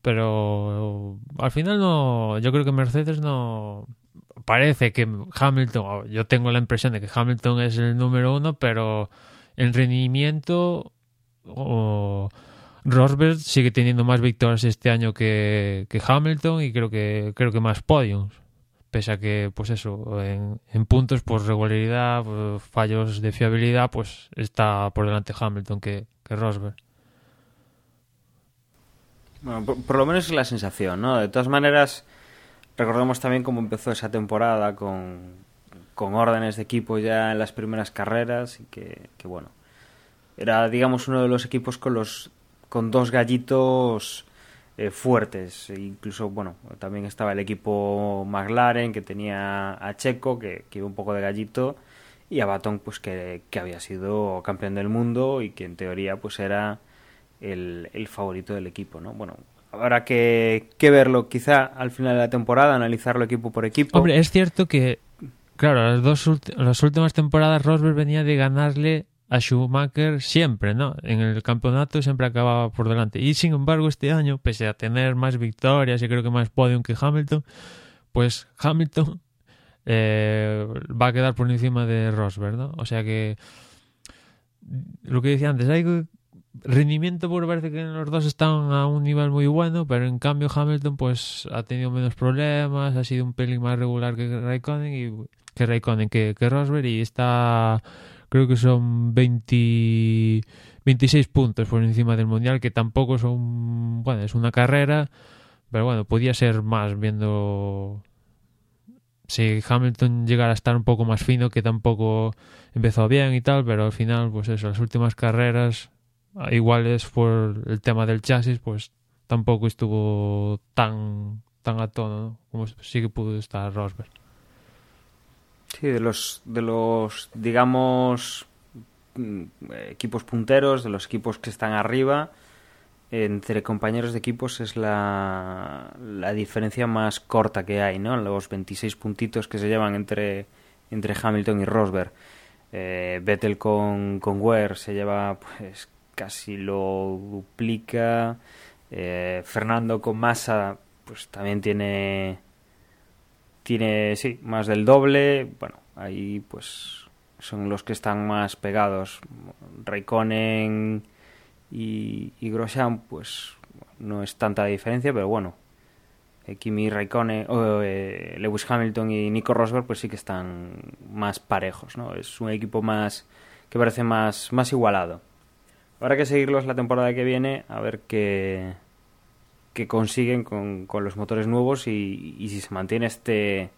Pero al final no. Yo creo que Mercedes no. Parece que Hamilton. Yo tengo la impresión de que Hamilton es el número uno, pero en rendimiento Rosberg sigue teniendo más victorias este año que, que, Hamilton y creo que creo que más podiums. Pese a que pues eso en, en puntos por regularidad por fallos de fiabilidad pues está por delante Hamilton que, que Rosberg. Bueno, por, por, lo menos es la sensación no de todas maneras recordemos también cómo empezó esa temporada con, con órdenes de equipo ya en las primeras carreras y que, que bueno era digamos uno de los equipos con los con dos gallitos eh, fuertes. E incluso bueno también estaba el equipo McLaren que tenía a Checo que, que iba un poco de gallito y a Baton pues que, que, había sido campeón del mundo y que en teoría pues era el, el favorito del equipo no bueno habrá que, que verlo. Quizá al final de la temporada analizarlo equipo por equipo. Hombre es cierto que claro las dos las últimas temporadas Rosberg venía de ganarle a Schumacher siempre, ¿no? En el campeonato siempre acababa por delante. Y sin embargo, este año, pese a tener más victorias y creo que más podium que Hamilton, pues Hamilton eh, va a quedar por encima de Rosberg, ¿no? O sea que lo que decía antes, hay rendimiento porque parece que los dos están a un nivel muy bueno, pero en cambio Hamilton pues ha tenido menos problemas, ha sido un pelín más regular que Raikkonen y que Raikkonen que Rosberg y está creo que son 20, 26 puntos por encima del Mundial, que tampoco son, bueno, es una carrera, pero bueno, podía ser más viendo si Hamilton llegara a estar un poco más fino, que tampoco empezó bien y tal, pero al final, pues eso, las últimas carreras igual es por el tema del chasis, pues tampoco estuvo tan tan a tono ¿no? como sí que pudo estar Rosberg. Sí, de los, de los, digamos, mm, equipos punteros, de los equipos que están arriba, entre compañeros de equipos es la, la diferencia más corta que hay, ¿no? Los 26 puntitos que se llevan entre, entre Hamilton y Rosberg. Eh, Vettel con, con Ware se lleva pues casi lo duplica. Eh, Fernando con Massa pues también tiene tiene sí más del doble. Bueno, ahí pues son los que están más pegados. Raikkonen y, y Grosjean pues no es tanta diferencia, pero bueno, eh, Kimi Raikkonen, eh, Lewis Hamilton y Nico Rosberg pues sí que están más parejos, ¿no? Es un equipo más que parece más, más igualado. Habrá que seguirlos la temporada que viene a ver qué, qué consiguen con, con los motores nuevos y, y, si se mantiene este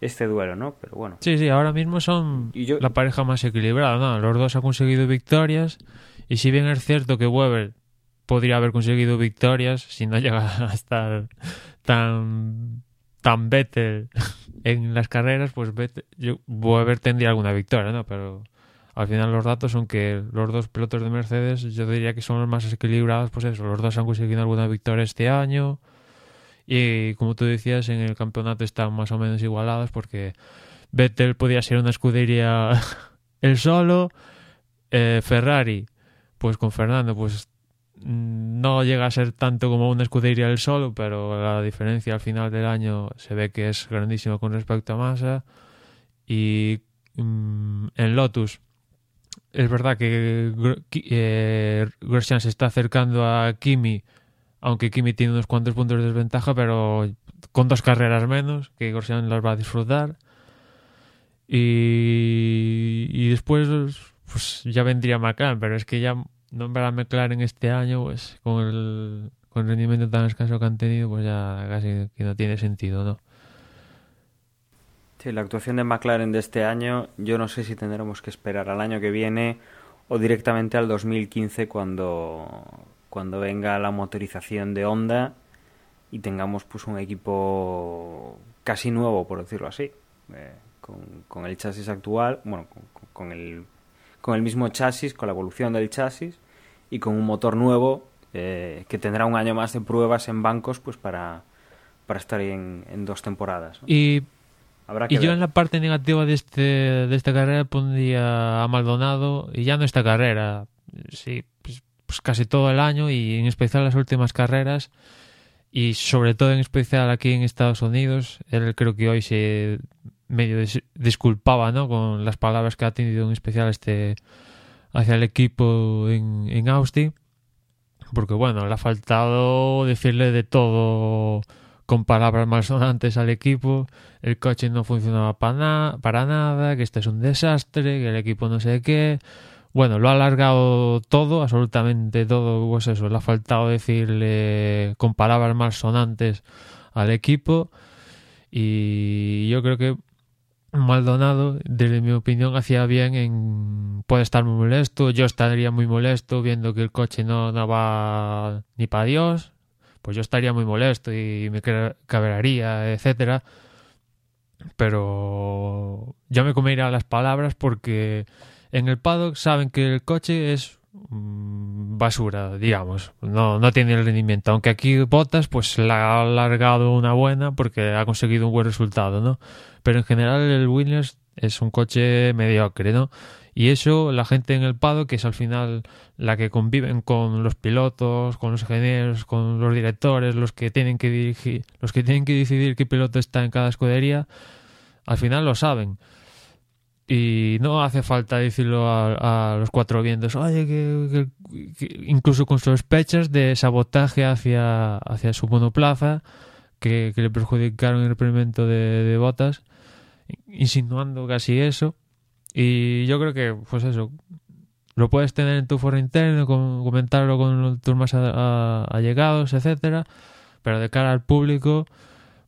este duelo, ¿no? Pero bueno. Sí, sí, ahora mismo son yo... la pareja más equilibrada, ¿no? Los dos han conseguido victorias y si bien es cierto que Weber podría haber conseguido victorias si no llega a estar tan tan Vettel en las carreras, pues Vettel, yo, Weber tendría alguna victoria, ¿no? Pero al final los datos son que los dos pilotos de Mercedes yo diría que son los más equilibrados, pues eso, los dos han conseguido alguna victoria este año y como tú decías en el campeonato están más o menos igualados porque Vettel podía ser una escudería el solo, eh, Ferrari pues con Fernando pues no llega a ser tanto como una escudería el solo, pero la diferencia al final del año se ve que es grandísima con respecto a Massa. Y mmm, en Lotus es verdad que eh, Grosjean se está acercando a Kimi, aunque Kimi tiene unos cuantos puntos de desventaja, pero con dos carreras menos, que Grosjean las va a disfrutar. Y, después pues ya vendría McLaren, pero es que ya nombrar a McLaren este año, pues con el, con el rendimiento tan escaso que han tenido, pues ya casi que no tiene sentido, ¿no? Sí, la actuación de McLaren de este año, yo no sé si tendremos que esperar al año que viene o directamente al 2015 cuando, cuando venga la motorización de Honda y tengamos pues un equipo casi nuevo, por decirlo así, eh, con, con, el chasis actual, bueno, con, con, el, con el mismo chasis, con la evolución del chasis y con un motor nuevo eh, que tendrá un año más de pruebas en bancos pues para, para estar en, en dos temporadas. Y y yo en la parte negativa de, este, de esta carrera pondría a Maldonado, y ya no esta carrera, sí, pues, pues, casi todo el año y en especial las últimas carreras, y sobre todo en especial aquí en Estados Unidos, él creo que hoy se medio disculpaba ¿no? con las palabras que ha tenido en especial este hacia el equipo en, en Austin, porque bueno, le ha faltado decirle de todo con palabras malsonantes al equipo, el coche no funcionaba para, na para nada, que este es un desastre, que el equipo no sé qué. Bueno, lo ha alargado todo, absolutamente todo, pues eso, le ha faltado decirle con palabras malsonantes al equipo y yo creo que Maldonado, desde mi opinión, hacía bien en... Puede estar muy molesto, yo estaría muy molesto viendo que el coche no, va ni para Dios, pues yo estaría muy molesto y me cabrearía, etcétera. Pero ya me comería las palabras porque en el paddock saben que el coche es mm, basura, digamos, no, no tiene el rendimiento. Aunque aquí Botas pues la ha alargado una buena porque ha conseguido un buen resultado, ¿no? Pero en general el Williams es un coche mediocre, ¿no? Y eso, la gente en el Pado, que es al final la que conviven con los pilotos, con los ingenieros, con los directores, los que tienen que dirigir, los que tienen que decidir qué piloto está en cada escudería, al final lo saben. Y no hace falta decirlo a, a los cuatro vientos, oye, que, que, incluso con sospechas de sabotaje hacia, hacia su monoplaza, que, le perjudicaron el experimento de, de botas, insinuando casi eso y yo creo que, pues eso, lo puedes tener en tu foro interno, comentarlo con tus más allegados, etcétera, pero de cara al público,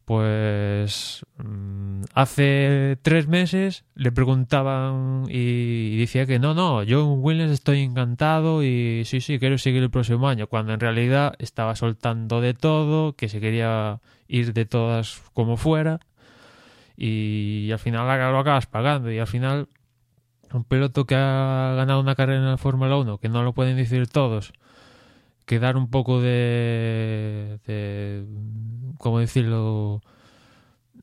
Pues mm, hace tres meses le preguntaban y decía que no, no, yo en Williams estoy encantado y sí, sí, quiero seguir el próximo año, cuando en realidad estaba soltando de todo, que se quería ir de todas como fuera y al final lo acabas pagando y al final un piloto que ha ganado una carrera en la Fórmula 1, que no lo pueden decir todos, que dar un poco de, ¿cómo decirlo?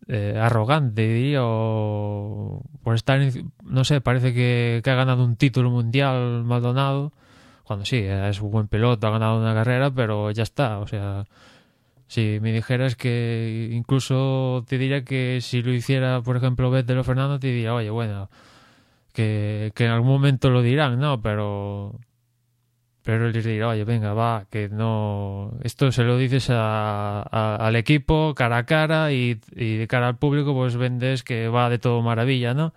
Eh, arrogante, diría, o por estar, no sé, parece que, que, ha ganado un título mundial Maldonado, cuando sí, es un buen piloto, ha ganado una carrera, pero ya está, o sea, si me dijeras que incluso te diría que si lo hiciera, por ejemplo, Vettel o Fernando, te diría, oye, bueno, que, en algún momento lo dirán, ¿no? Pero pero les dirá, oye, venga, va, que no... Esto se lo dices a, al equipo cara a cara y, y, de cara al público pues vendes que va de todo maravilla, ¿no?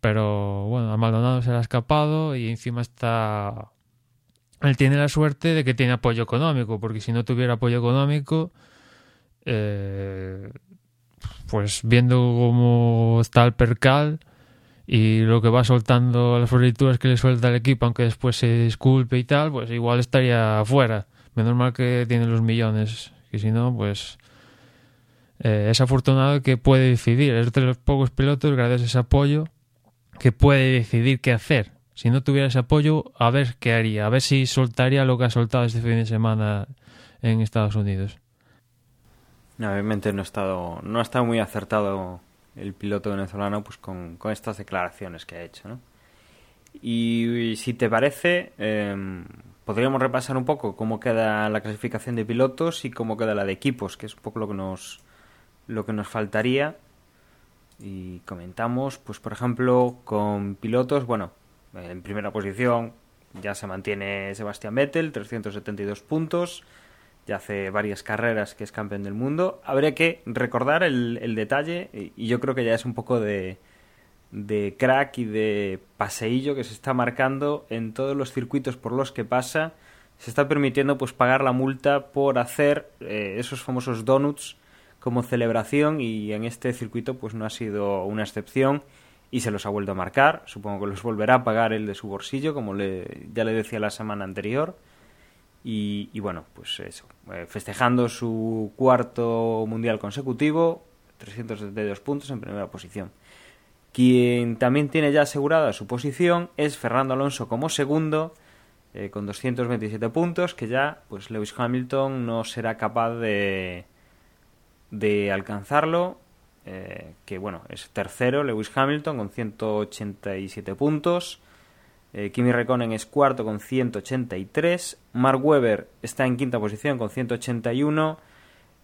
Pero bueno, a Maldonado se le ha escapado y encima está... Él tiene la suerte de que tiene apoyo económico, porque si no tuviera apoyo económico, eh, pues viendo cómo está el percal, y lo que va soltando las florituras que le suelta el equipo, aunque después se disculpe y tal, pues igual estaría fuera. Menos mal que tiene los millones, que si no, pues eh, es afortunado que puede decidir. Es de los pocos pilotos, gracias a ese apoyo, que puede decidir qué hacer. Si no tuviera ese apoyo, a ver qué haría, a ver si soltaría lo que ha soltado este fin de semana en Estados Unidos. obviamente no ha estado, no ha estado muy acertado el piloto venezolano pues con, con estas declaraciones que ha hecho. ¿no? Y, si te parece, em, podríamos repasar un poco cómo queda la clasificación de pilotos y cómo queda la de equipos, que es un poco lo que nos, lo que nos faltaría. Y comentamos, pues por ejemplo, con pilotos, bueno, en primera posición ya se mantiene Sebastián Vettel, 372 puntos ya hace varias carreras que es campeón del mundo. Habría que recordar el, detalle y yo creo que ya es un poco de, de crack y de paseillo que se está marcando en todos los circuitos por los que pasa. Se está permitiendo pues pagar la multa por hacer eh, esos famosos donuts como celebración y en este circuito pues no ha sido una excepción y se los ha vuelto a marcar. Supongo que los volverá a pagar el de su bolsillo como le, ya le decía la semana anterior. Y, bueno, pues eso, eh, festejando su cuarto mundial consecutivo, 372 puntos en primera posición. Quien también tiene ya asegurada su posición es Fernando Alonso como segundo, eh, con 227 puntos, que ya pues Lewis Hamilton no será capaz de, de alcanzarlo. Eh, que bueno, es tercero Lewis Hamilton con 187 puntos. Eh, Kimi Raikkonen es cuarto con 183. Mark Webber está en quinta posición con 181.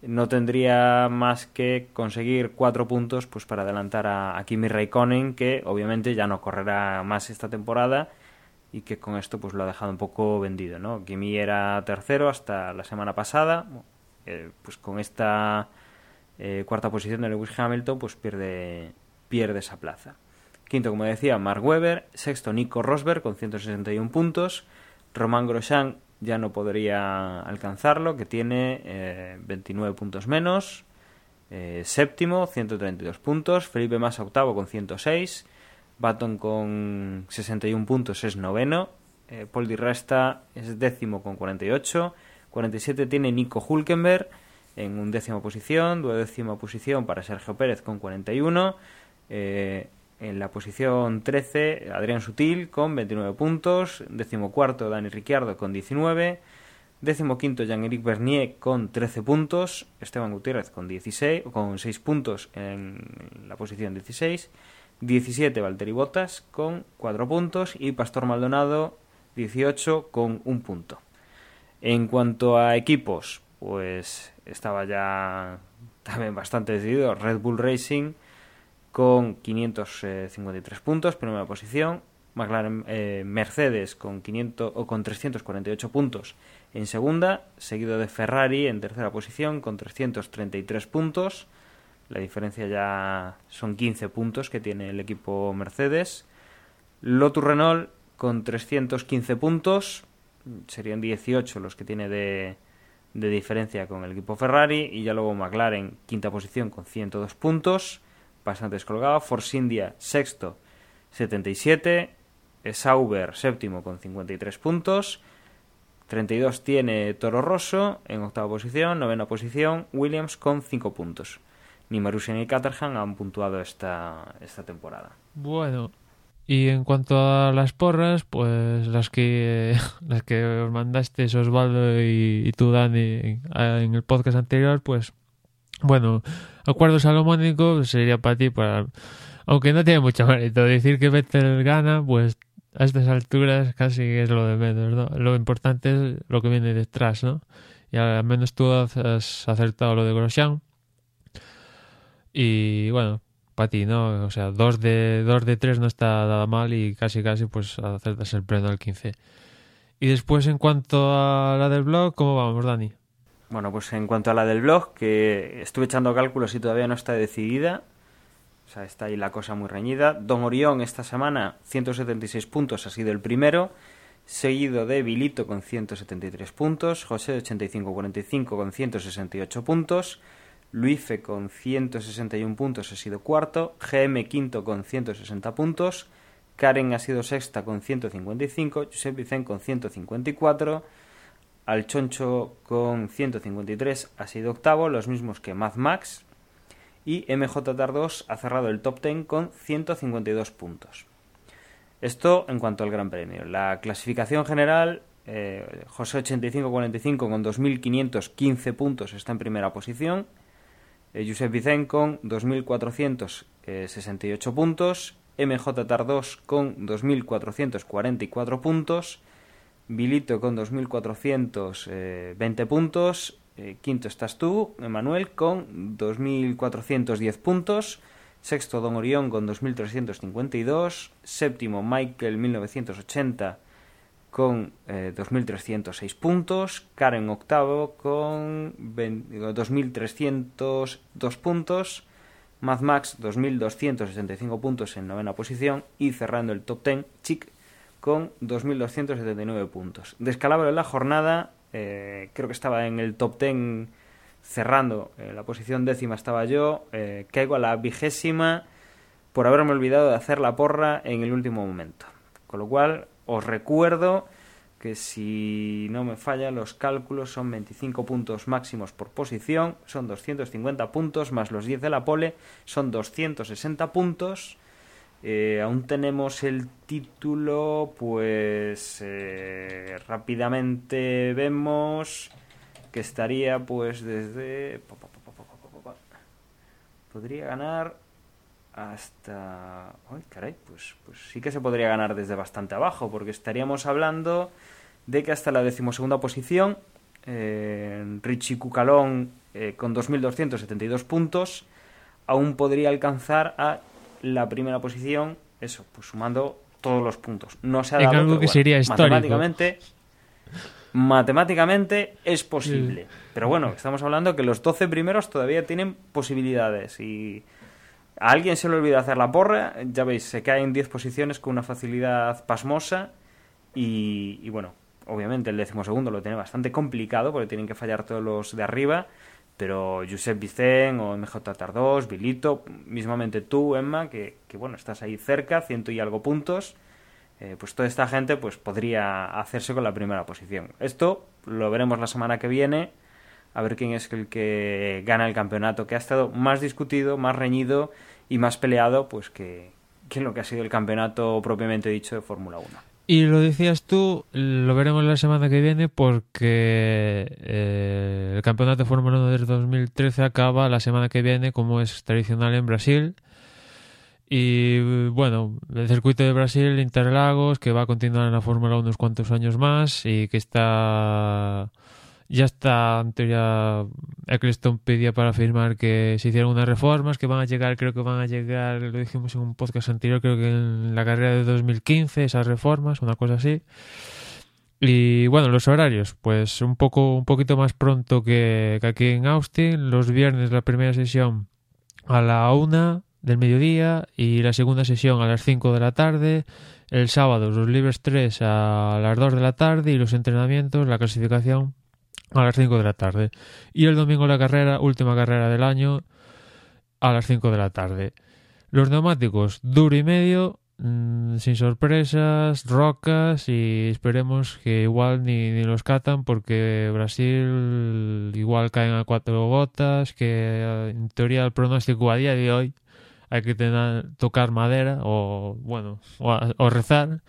No tendría más que conseguir cuatro puntos pues, para adelantar a, Kimi Raikkonen, que obviamente ya no correrá más esta temporada y que con esto pues lo ha dejado un poco vendido. ¿no? Kimi era tercero hasta la semana pasada. Eh, pues con esta eh, cuarta posición de Lewis Hamilton pues pierde, pierde esa plaza. Quinto, como decía, Mark Webber. Sexto, Nico Rosberg con 161 puntos. Román Grosjean ya no podría alcanzarlo, que tiene 29 eh, puntos menos. Eh, séptimo, 132 puntos. Felipe Massa octavo con 106. Baton con 61 puntos es noveno. Eh, Paul Di Resta es décimo con 48. 47 tiene Nico Hulkenberg en un décima posición. Duodécima posición para Sergio Pérez con 41. Eh, en la posición 13, Adrián Sutil con 29 puntos. Decimocuarto, Dani Ricciardo con 19. Decimoquinto, Jean-Éric Bernier con 13 puntos. Esteban Gutiérrez con, 16, con 6 puntos en la posición 16. 17, Valtteri Bottas con 4 puntos. Y Pastor Maldonado, 18 con 1 punto. En cuanto a equipos, pues estaba ya también bastante decidido. Red Bull Racing con 553 puntos, primera posición. McLaren eh, Mercedes con 500 o con 348 puntos en segunda, seguido de Ferrari en tercera posición con 333 puntos. La diferencia ya son 15 puntos que tiene el equipo Mercedes. Lotus Renault con 315 puntos, serían 18 los que tiene de, de diferencia con el equipo Ferrari y ya luego McLaren quinta posición con 102 puntos, bastante descolgado, Force India sexto 77, Sauber séptimo con 53 puntos, 32 tiene Toro Rosso en octava posición, novena posición Williams con 5 puntos. Ni Marussia ni Caterham han puntuado esta, esta temporada. Bueno, y en cuanto a las porras, pues las que las que os mandaste Osvaldo y, y tú, Dani, en el podcast anterior, pues bueno, acuerdo salomónico sería para ti, para aunque no tiene mucho mérito decir que Vettel gana, pues a estas alturas casi es lo de menos, ¿no? Lo importante es lo que viene detrás, ¿no? Y al menos tú has acertado lo de Grosjean. Y bueno, para ti, ¿no? O sea, dos de, dos de tres no está nada mal y casi casi pues acertas el pleno al 15. Y después en cuanto a la del blog, ¿cómo vamos, Dani? Bueno, pues en cuanto a la del blog, que estuve echando cálculos y todavía no está decidida, o sea, está ahí la cosa muy reñida. Don Orión esta semana 176 puntos, ha sido el primero, seguido de Vilito con 173 puntos, José de 85-45 con 168 puntos, Luife con 161 puntos ha sido cuarto, GM quinto con 160 puntos, Karen ha sido sexta con 155, Josep Vicente con 154, Alchoncho con 153 ha sido octavo, los mismos que Mad Max, y MJ Tardos ha cerrado el top 10 con 152 puntos. Esto en cuanto al Gran Premio. La clasificación general, eh, José 85-45 con 2.515 puntos está en primera posición. Eh, Josep con 2.468 puntos. MJ Tardos con 2.444 puntos. Vilito con 2.420 puntos eh, quinto estás tú, Emanuel, con 2.410 puntos. Sexto, Don Orión, con 2.352. Séptimo, Michael, 1980, con 2.306 eh, puntos. Karen, octavo, con 2.302 puntos. Mad Max, 2.265 puntos en novena posición. Y cerrando el top 10, Chic, con 2.279 puntos. Descalabro en la jornada, eh, creo que estaba en el top 10 cerrando, eh, la posición décima estaba yo, eh, caigo a la vigésima por haberme olvidado de hacer la porra en el último momento. Con lo cual, os recuerdo que si no me fallan los cálculos son 25 puntos máximos por posición, son 250 puntos más los 10 de la pole, son 260 puntos eh, aún tenemos el título, pues eh, rápidamente vemos que estaría pues desde... Podría ganar hasta... ¡Ay, caray! Pues, pues sí que se podría ganar desde bastante abajo, porque estaríamos hablando de que hasta la decimosegunda posición, eh, Richie Cucalón con 2.272 puntos, aún podría alcanzar a la primera posición, eso, pues sumando todos los puntos. No se ha dado algo que sería Matemáticamente, matemáticamente es posible. Pero bueno, estamos hablando que los 12 primeros todavía tienen posibilidades y a alguien se le olvida hacer la porra, ya veis, se cae en 10 posiciones con una facilidad pasmosa y, y bueno, obviamente el decimosegundo lo tiene bastante complicado porque tienen que fallar todos los de arriba pero Josep Vicen o MJ Tardós, Vilito, mismamente tú, Emma, que, que, bueno, estás ahí cerca, ciento y algo puntos, eh, pues toda esta gente pues podría hacerse con la primera posición. Esto lo veremos la semana que viene, a ver quién es el que gana el campeonato, que ha estado más discutido, más reñido y más peleado pues que, que lo que ha sido el campeonato propiamente dicho de Fórmula 1. Y lo decías tú, lo veremos la semana que viene porque eh, el campeonato de Fórmula 1 del 2013 acaba la semana que viene como es tradicional en Brasil. Y bueno, el circuito de Brasil, Interlagos, que va a continuar en la Fórmula 1 unos cuantos años más y que está ya está en teoría Eccleston pedía para afirmar que se hicieron unas reformas que van a llegar, creo que van a llegar, lo dijimos en un podcast anterior, creo que en la carrera de 2015, esas reformas, una cosa así. Y bueno, los horarios, pues un poco un poquito más pronto que, que aquí en Austin, los viernes la primera sesión a la una del mediodía y la segunda sesión a las 5 de la tarde. El sábado los libres 3 a las 2 de la tarde y los entrenamientos, la clasificación a las 5 de la tarde. Y el domingo la carrera, última carrera del año, a las 5 de la tarde. Los neumáticos, duro y medio, mm, sin sorpresas, rocas y esperemos que igual ni, ni los catan porque Brasil igual caen a cuatro gotas, que en teoría el pronóstico a día de hoy hay que tener, tocar madera o bueno, o rezar.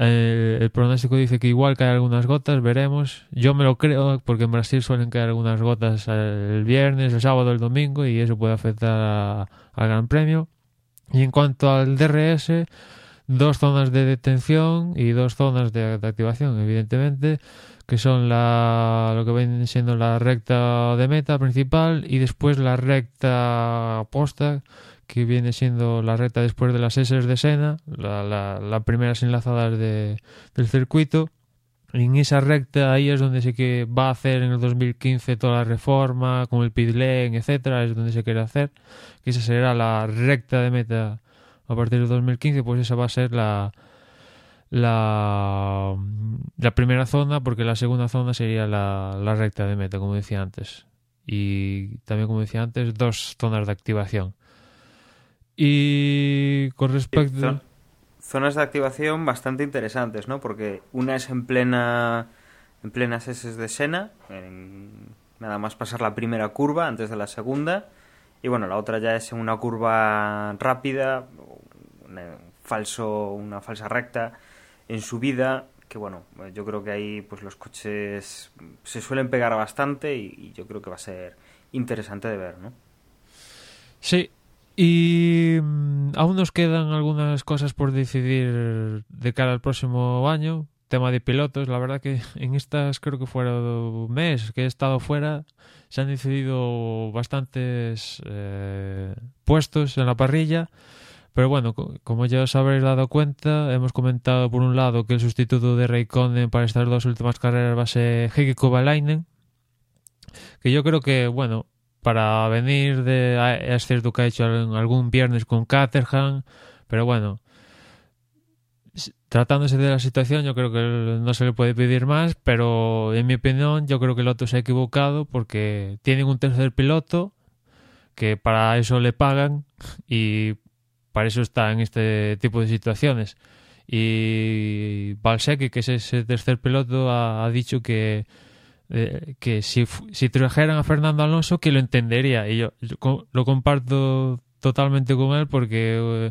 Eh, el pronóstico dice que igual cae algunas gotas, veremos. Yo me lo creo porque en Brasil suelen caer algunas gotas el viernes, el sábado, el domingo y eso puede afectar al Gran Premio. Y en cuanto al DRS, dos zonas de detención y dos zonas de, activación, evidentemente, que son la, lo que viene siendo la recta de meta principal y después la recta posta, que viene siendo la recta después de las S de Sena, la, la, la primeras enlazadas de, del circuito. Y en esa recta ahí es donde se que va a hacer en el 2015 toda la reforma, con el pit lane, etcétera, es donde se quiere hacer. Que esa será la recta de meta a partir del 2015, pues esa va a ser la, la, la primera zona, porque la segunda zona sería la, la recta de meta, como decía antes. Y también, como decía antes, dos zonas de activación. Y con respecto... Zon- Zonas de activación bastante interesantes, ¿no? Porque una es en plena en plenas S de Sena, en nada más pasar la primera curva antes de la segunda, y bueno, la otra ya es en una curva rápida, un falso, una falsa recta en subida, que bueno, yo creo que ahí pues los coches se suelen pegar bastante y, y yo creo que va a ser interesante de ver, ¿no? Sí, y mm, aún nos quedan algunas cosas por decidir de cara al próximo año. Tema de pilotos, la verdad que en estas creo que fueron mes que he estado fuera, se han decidido bastantes eh, puestos en la parrilla. Pero bueno, co- como ya os habréis dado cuenta, hemos comentado por un lado que el sustituto de Raikkonen para estas dos últimas carreras va a ser Heikki Kovalainen, que yo creo que, bueno, para venir de... Es cierto que ha hecho algún- viernes con Caterham, pero bueno, tratándose de la situación yo creo que no se le puede pedir más, pero en mi opinión yo creo que Lotus se ha equivocado porque tienen un tercer piloto que para eso le pagan y para eso está en este tipo de situaciones. Y Balsecki, que es ese tercer piloto, ha dicho que eh, que si, si trajeran a Fernando Alonso que lo entendería. Y yo, lo comparto totalmente con él porque eh,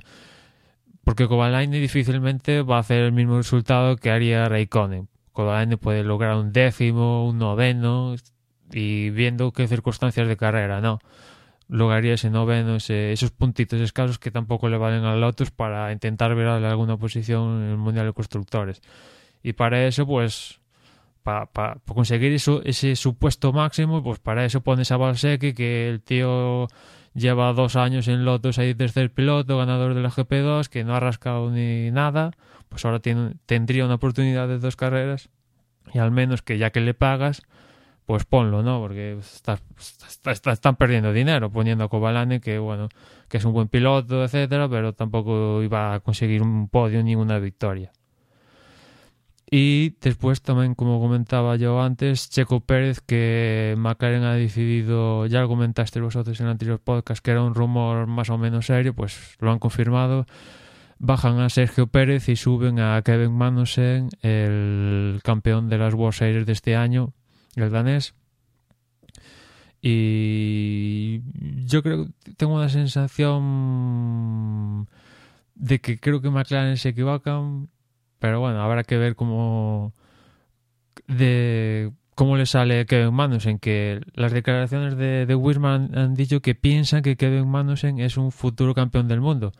porque Kovalainen difícilmente va a hacer el mismo resultado que haría Raikkonen. Kovalainen puede lograr un décimo un noveno y viendo qué circunstancias de carrera no lograría ese noveno ese- esos puntitos escasos que tampoco le valen al Lotus para intentar verle alguna posición en el Mundial de Constructores. Y para eso pues para conseguir eso, ese supuesto máximo, pues para eso pones a Balsecki, que el tío lleva dos años en Lotus ahí tercer piloto, ganador de la GP2, que no ha rascado ni nada, pues ahora tiene, tendría una oportunidad de dos carreras y al menos que ya que le pagas, pues ponlo, ¿no? Porque está- está- está- están perdiendo dinero poniendo a Kovalane, que bueno, que es un buen piloto, etcétera, pero tampoco iba a conseguir un podio ni una victoria. Y después también, como comentaba yo antes, Checo Pérez, que McLaren ha decidido, ya lo comentaste vosotros en el anterior podcast, que era un rumor más o menos serio, pues lo han confirmado. Bajan a Sergio Pérez y suben a Kevin Magnussen, el campeón de las World Series de este año, el danés. Y yo creo tengo una sensación de que creo que McLaren se equivocan, pero bueno, habrá que ver cómo de cómo le sale Kevin Magnussen, que las declaraciones de, de Wisman han dicho que piensan que Kevin Magnussen es un futuro campeón del mundo.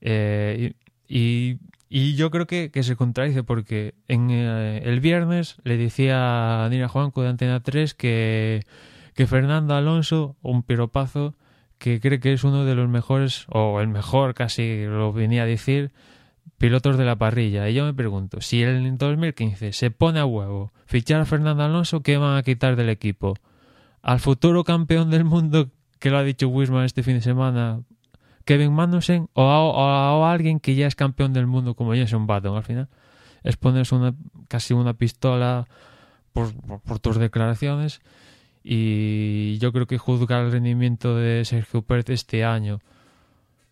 Eh, y, y yo creo que, que se contradice porque en eh, el viernes le decía a Nina Juanco de Antena 3 que, que Fernando Alonso, un piropazo, que cree que es uno de los mejores, o el mejor casi lo venía a decir, pilotos de la parrilla. Y yo me pregunto, si en 2015 se pone a huevo fichar a Fernando Alonso, ¿qué van a quitar del equipo? Al futuro campeón del mundo, que lo ha dicho Wisman este fin de semana, Kevin Magnussen, o a, alguien que ya es campeón del mundo como Jenson Button al final. Es ponerse una, casi una pistola por, por tus declaraciones y yo creo que juzgar el rendimiento de Sergio Pérez este año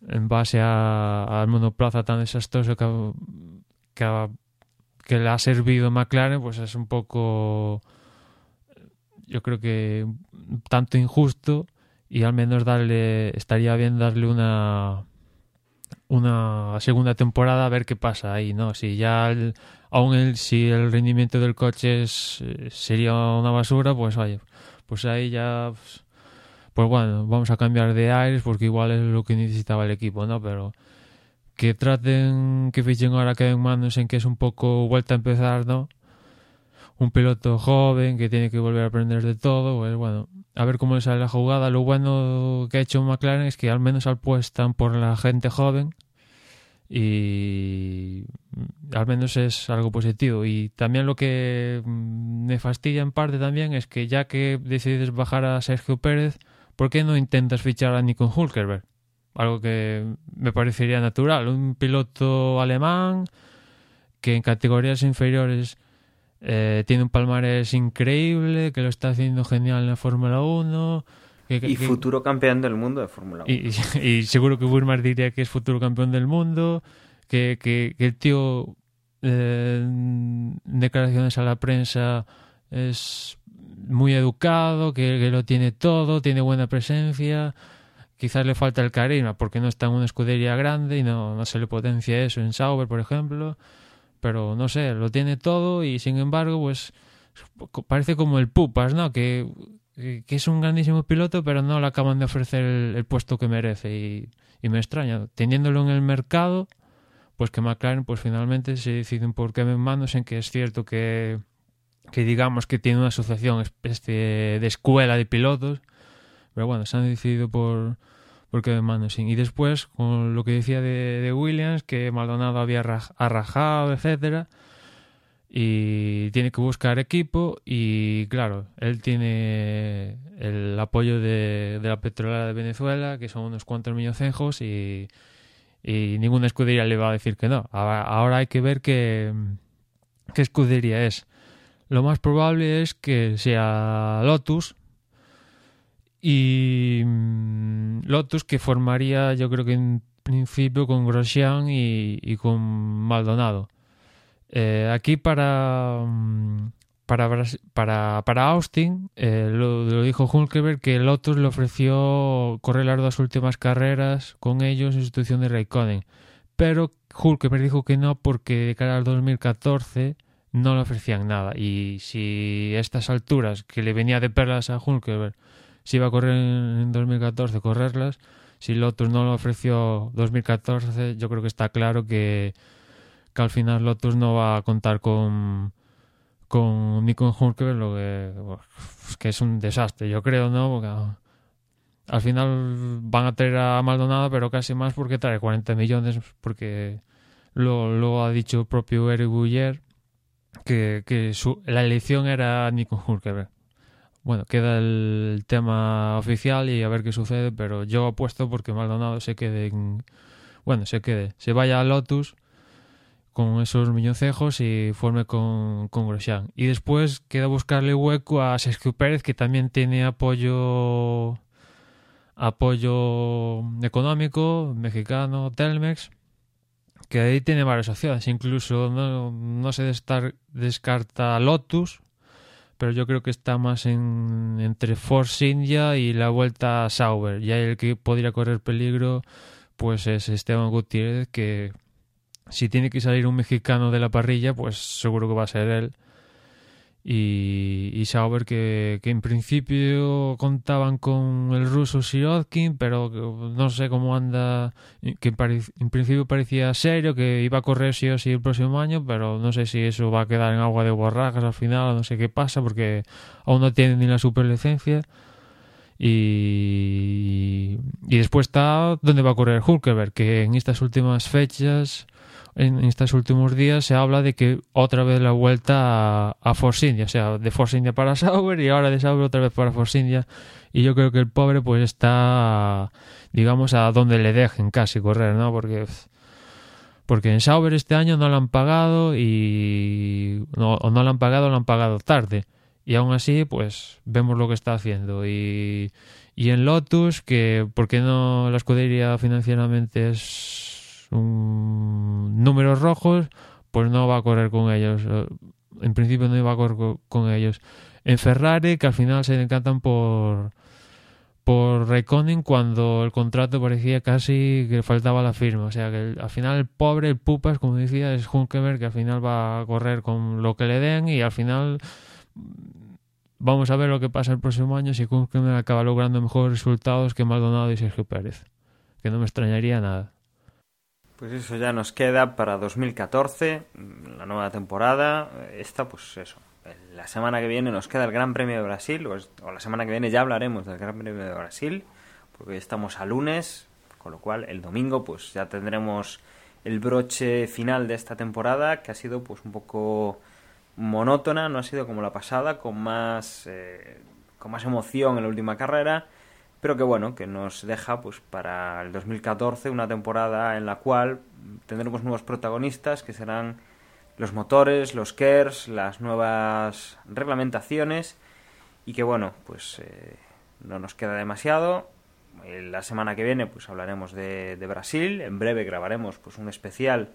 en base al monoplaza tan desastroso que, que, le ha servido McLaren, pues es un poco, yo creo que tanto injusto y al menos darle, estaría bien darle una una segunda temporada a ver qué pasa ahí, ¿no? Si ya aún el, si el rendimiento del coche es, sería una basura, pues vaya, pues ahí ya pues, pues, bueno, vamos a cambiar de aires porque igual es lo que necesitaba el equipo, ¿no? Pero que traten que fichen ahora que manos en que es un poco vuelta a empezar, ¿no? Un piloto joven que tiene que volver a aprender de todo, pues bueno, a ver cómo le sale la jugada. Lo bueno que ha hecho McLaren es que al menos apuestan por la gente joven y al menos es algo positivo. Y también lo que me fastidia en parte también es que ya que decides bajar a Sergio Pérez, ¿por qué no intentas fichar a Nico Hulkerberg? Algo que me parecería natural. Un piloto alemán que en categorías inferiores eh, tiene un palmarés increíble, que lo está haciendo genial en la Fórmula 1 y futuro campeón del mundo de Fórmula 1. Y, seguro que Burmar diría que es futuro campeón del mundo, que, que, el tío eh, declaraciones a la prensa es muy educado, que, lo tiene todo, tiene buena presencia. Quizás le falta el carisma porque no está en una escudería grande y no, no se le potencia eso en Sauber, por ejemplo. Pero no sé, lo tiene todo y sin embargo, pues parece como el Pupas, ¿no? Que que es un grandísimo piloto, pero no le acaban de ofrecer el, puesto que merece. Y, me extraña, teniéndolo en el mercado, pues que McLaren pues finalmente se deciden por Kevin Manos en que es cierto que, que digamos que tiene una asociación especie de escuela de pilotos, pero bueno, se han decidido por, por Kevin Magnussen. Y después, con lo que decía de, de Williams, que Maldonado había arrajado, etcétera, y tiene que buscar equipo y claro, él tiene el apoyo de, la petrolera de Venezuela, que son unos cuantos milloncejos y, y ninguna escudería le va a decir que no. Ahora, hay que ver qué, qué escudería es. Lo más probable es que sea Lotus y mm, Lotus que formaría yo creo que en principio con Grosjean y, con Maldonado eh, aquí para, mm, para, para, para Austin, eh, lo, dijo Hulkenberg que Lotus le ofreció correr las dos últimas carreras con ellos en sustitución de Raikkonen. Pero Hulkenberg dijo que no porque de cara al 2014 no le ofrecían nada. Y si estas alturas, que le venía de perlas a Hulkenberg, si iba a correr en 2014, correrlas, si Lotus no le ofreció 2014, yo creo que está claro que que al final Lotus no va a contar con con Nico Hulkenberg lo que, es un desastre, yo creo, ¿no? Porque al final van a traer a Maldonado, pero casi más porque trae 40 millones, porque lo, ha dicho el propio Eric Bouyer, que, su, la elección era Nico Hulkenberg. Bueno, queda el tema oficial y a ver qué sucede, pero yo apuesto porque Maldonado se quede en, bueno, se quede, se vaya a Lotus con esos milloncejos y forme con, con. Y después queda buscarle hueco a Sergio Pérez, que también tiene apoyo apoyo económico mexicano, Telmex, que ahí tiene varias opciones. Incluso no, no se descarta Lotus, pero yo creo que está más en, entre Force India y la vuelta a Sauber. Y ahí el que podría correr peligro pues es Esteban Gutiérrez, que si tiene que salir un mexicano de la parrilla, pues seguro que va a ser él. Y, y Sauber que, que, en principio contaban con el ruso Sirotkin, pero no sé cómo anda, que en principio parecía serio, que iba a correr sí o sí el próximo año, pero no sé si eso va a quedar en agua de borrajas al final, no sé qué pasa, porque aún no tiene ni la superlicencia. Y, y después está donde va a correr Hulkeberg, que en estas últimas fechas en, estos últimos días se habla de que otra vez la vuelta a, Force India, o sea, de Force India para Sauber y ahora de Sauber otra vez para Force India. Y yo creo que el pobre pues está, digamos, a donde le dejen casi correr, ¿no? Porque Porque en Sauber este año no lo han pagado y no, o no lo han pagado, lo han pagado tarde. Y aún así, pues vemos lo que está haciendo. Y, y en Lotus, que porque no la escudería financieramente es un números rojos, pues no va a correr con ellos. En principio no iba a correr con ellos. En Ferrari, que al final se encantan por por Raikkonen cuando el contrato parecía casi que faltaba la firma. O sea que al final el pobre, el pupas, como decía, es Hulkenberg que al final va a correr con lo que le den y al final vamos a ver lo que pasa el próximo año si Hulkenberg acaba logrando mejores resultados que Maldonado y Sergio Pérez. Que no me extrañaría nada. Pues eso ya nos queda para 2014, la nueva temporada. Esta, pues eso, la semana que viene nos queda el Gran Premio de Brasil, o, la semana que viene ya hablaremos del Gran Premio de Brasil, porque estamos a lunes, con lo cual el domingo pues ya tendremos el broche final de esta temporada, que ha sido pues un poco monótona, no ha sido como la pasada, con más, eh, con más emoción en la última carrera, pero que bueno, que nos deja pues para el 2014 una temporada en la cual tendremos nuevos protagonistas que serán los motores, los KERS, las nuevas reglamentaciones y que bueno, pues eh, no nos queda demasiado. Eh, la semana que viene pues hablaremos de, Brasil, en breve grabaremos pues un especial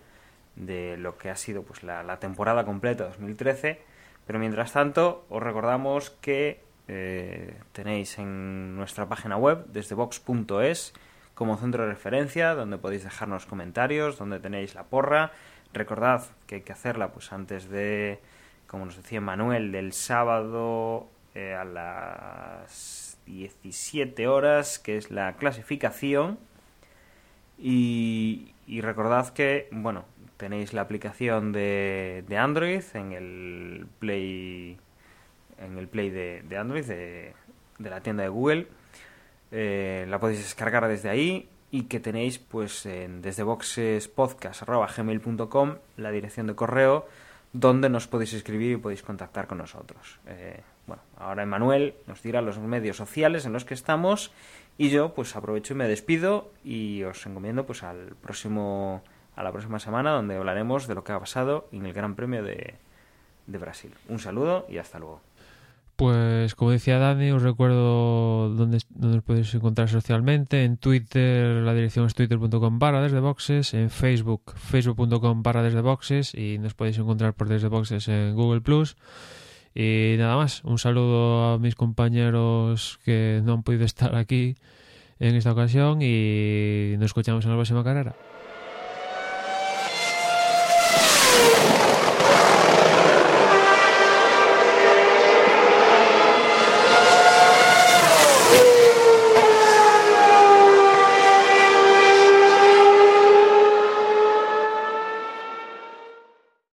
de lo que ha sido pues la, temporada completa 2013, pero mientras tanto os recordamos que eh, tenéis en nuestra página web desde box.es como centro de referencia donde podéis dejarnos comentarios, donde tenéis la porra, Recordad que hay que hacerla pues antes de, como nos decía Manuel, del sábado eh, a las 17 horas, que es la clasificación. Y, recordad que, bueno, tenéis la aplicación de, Android en el Play en el Play de, Android de, de, la tienda de Google. Eh, la podéis descargar desde ahí y que tenéis pues en, desde boxespodcast.gmail.com la dirección de correo donde nos podéis escribir y podéis contactar con nosotros. Eh, bueno, ahora Emanuel nos dirá los medios sociales en los que estamos y yo pues aprovecho y me despido y os encomiendo pues al próximo a la próxima semana donde hablaremos de lo que ha pasado en el Gran Premio de, Brasil. Un saludo y hasta luego. Pues como decía Dani, os recuerdo dónde, dónde os podéis encontrar socialmente. En Twitter la dirección es twitter.com barra desde boxes. En Facebook, facebook.com barra desde boxes. Y nos podéis encontrar por desde boxes en Google Plus. Y nada más, un saludo a mis compañeros que no han podido estar aquí en esta ocasión y nos escuchamos en la próxima carrera. you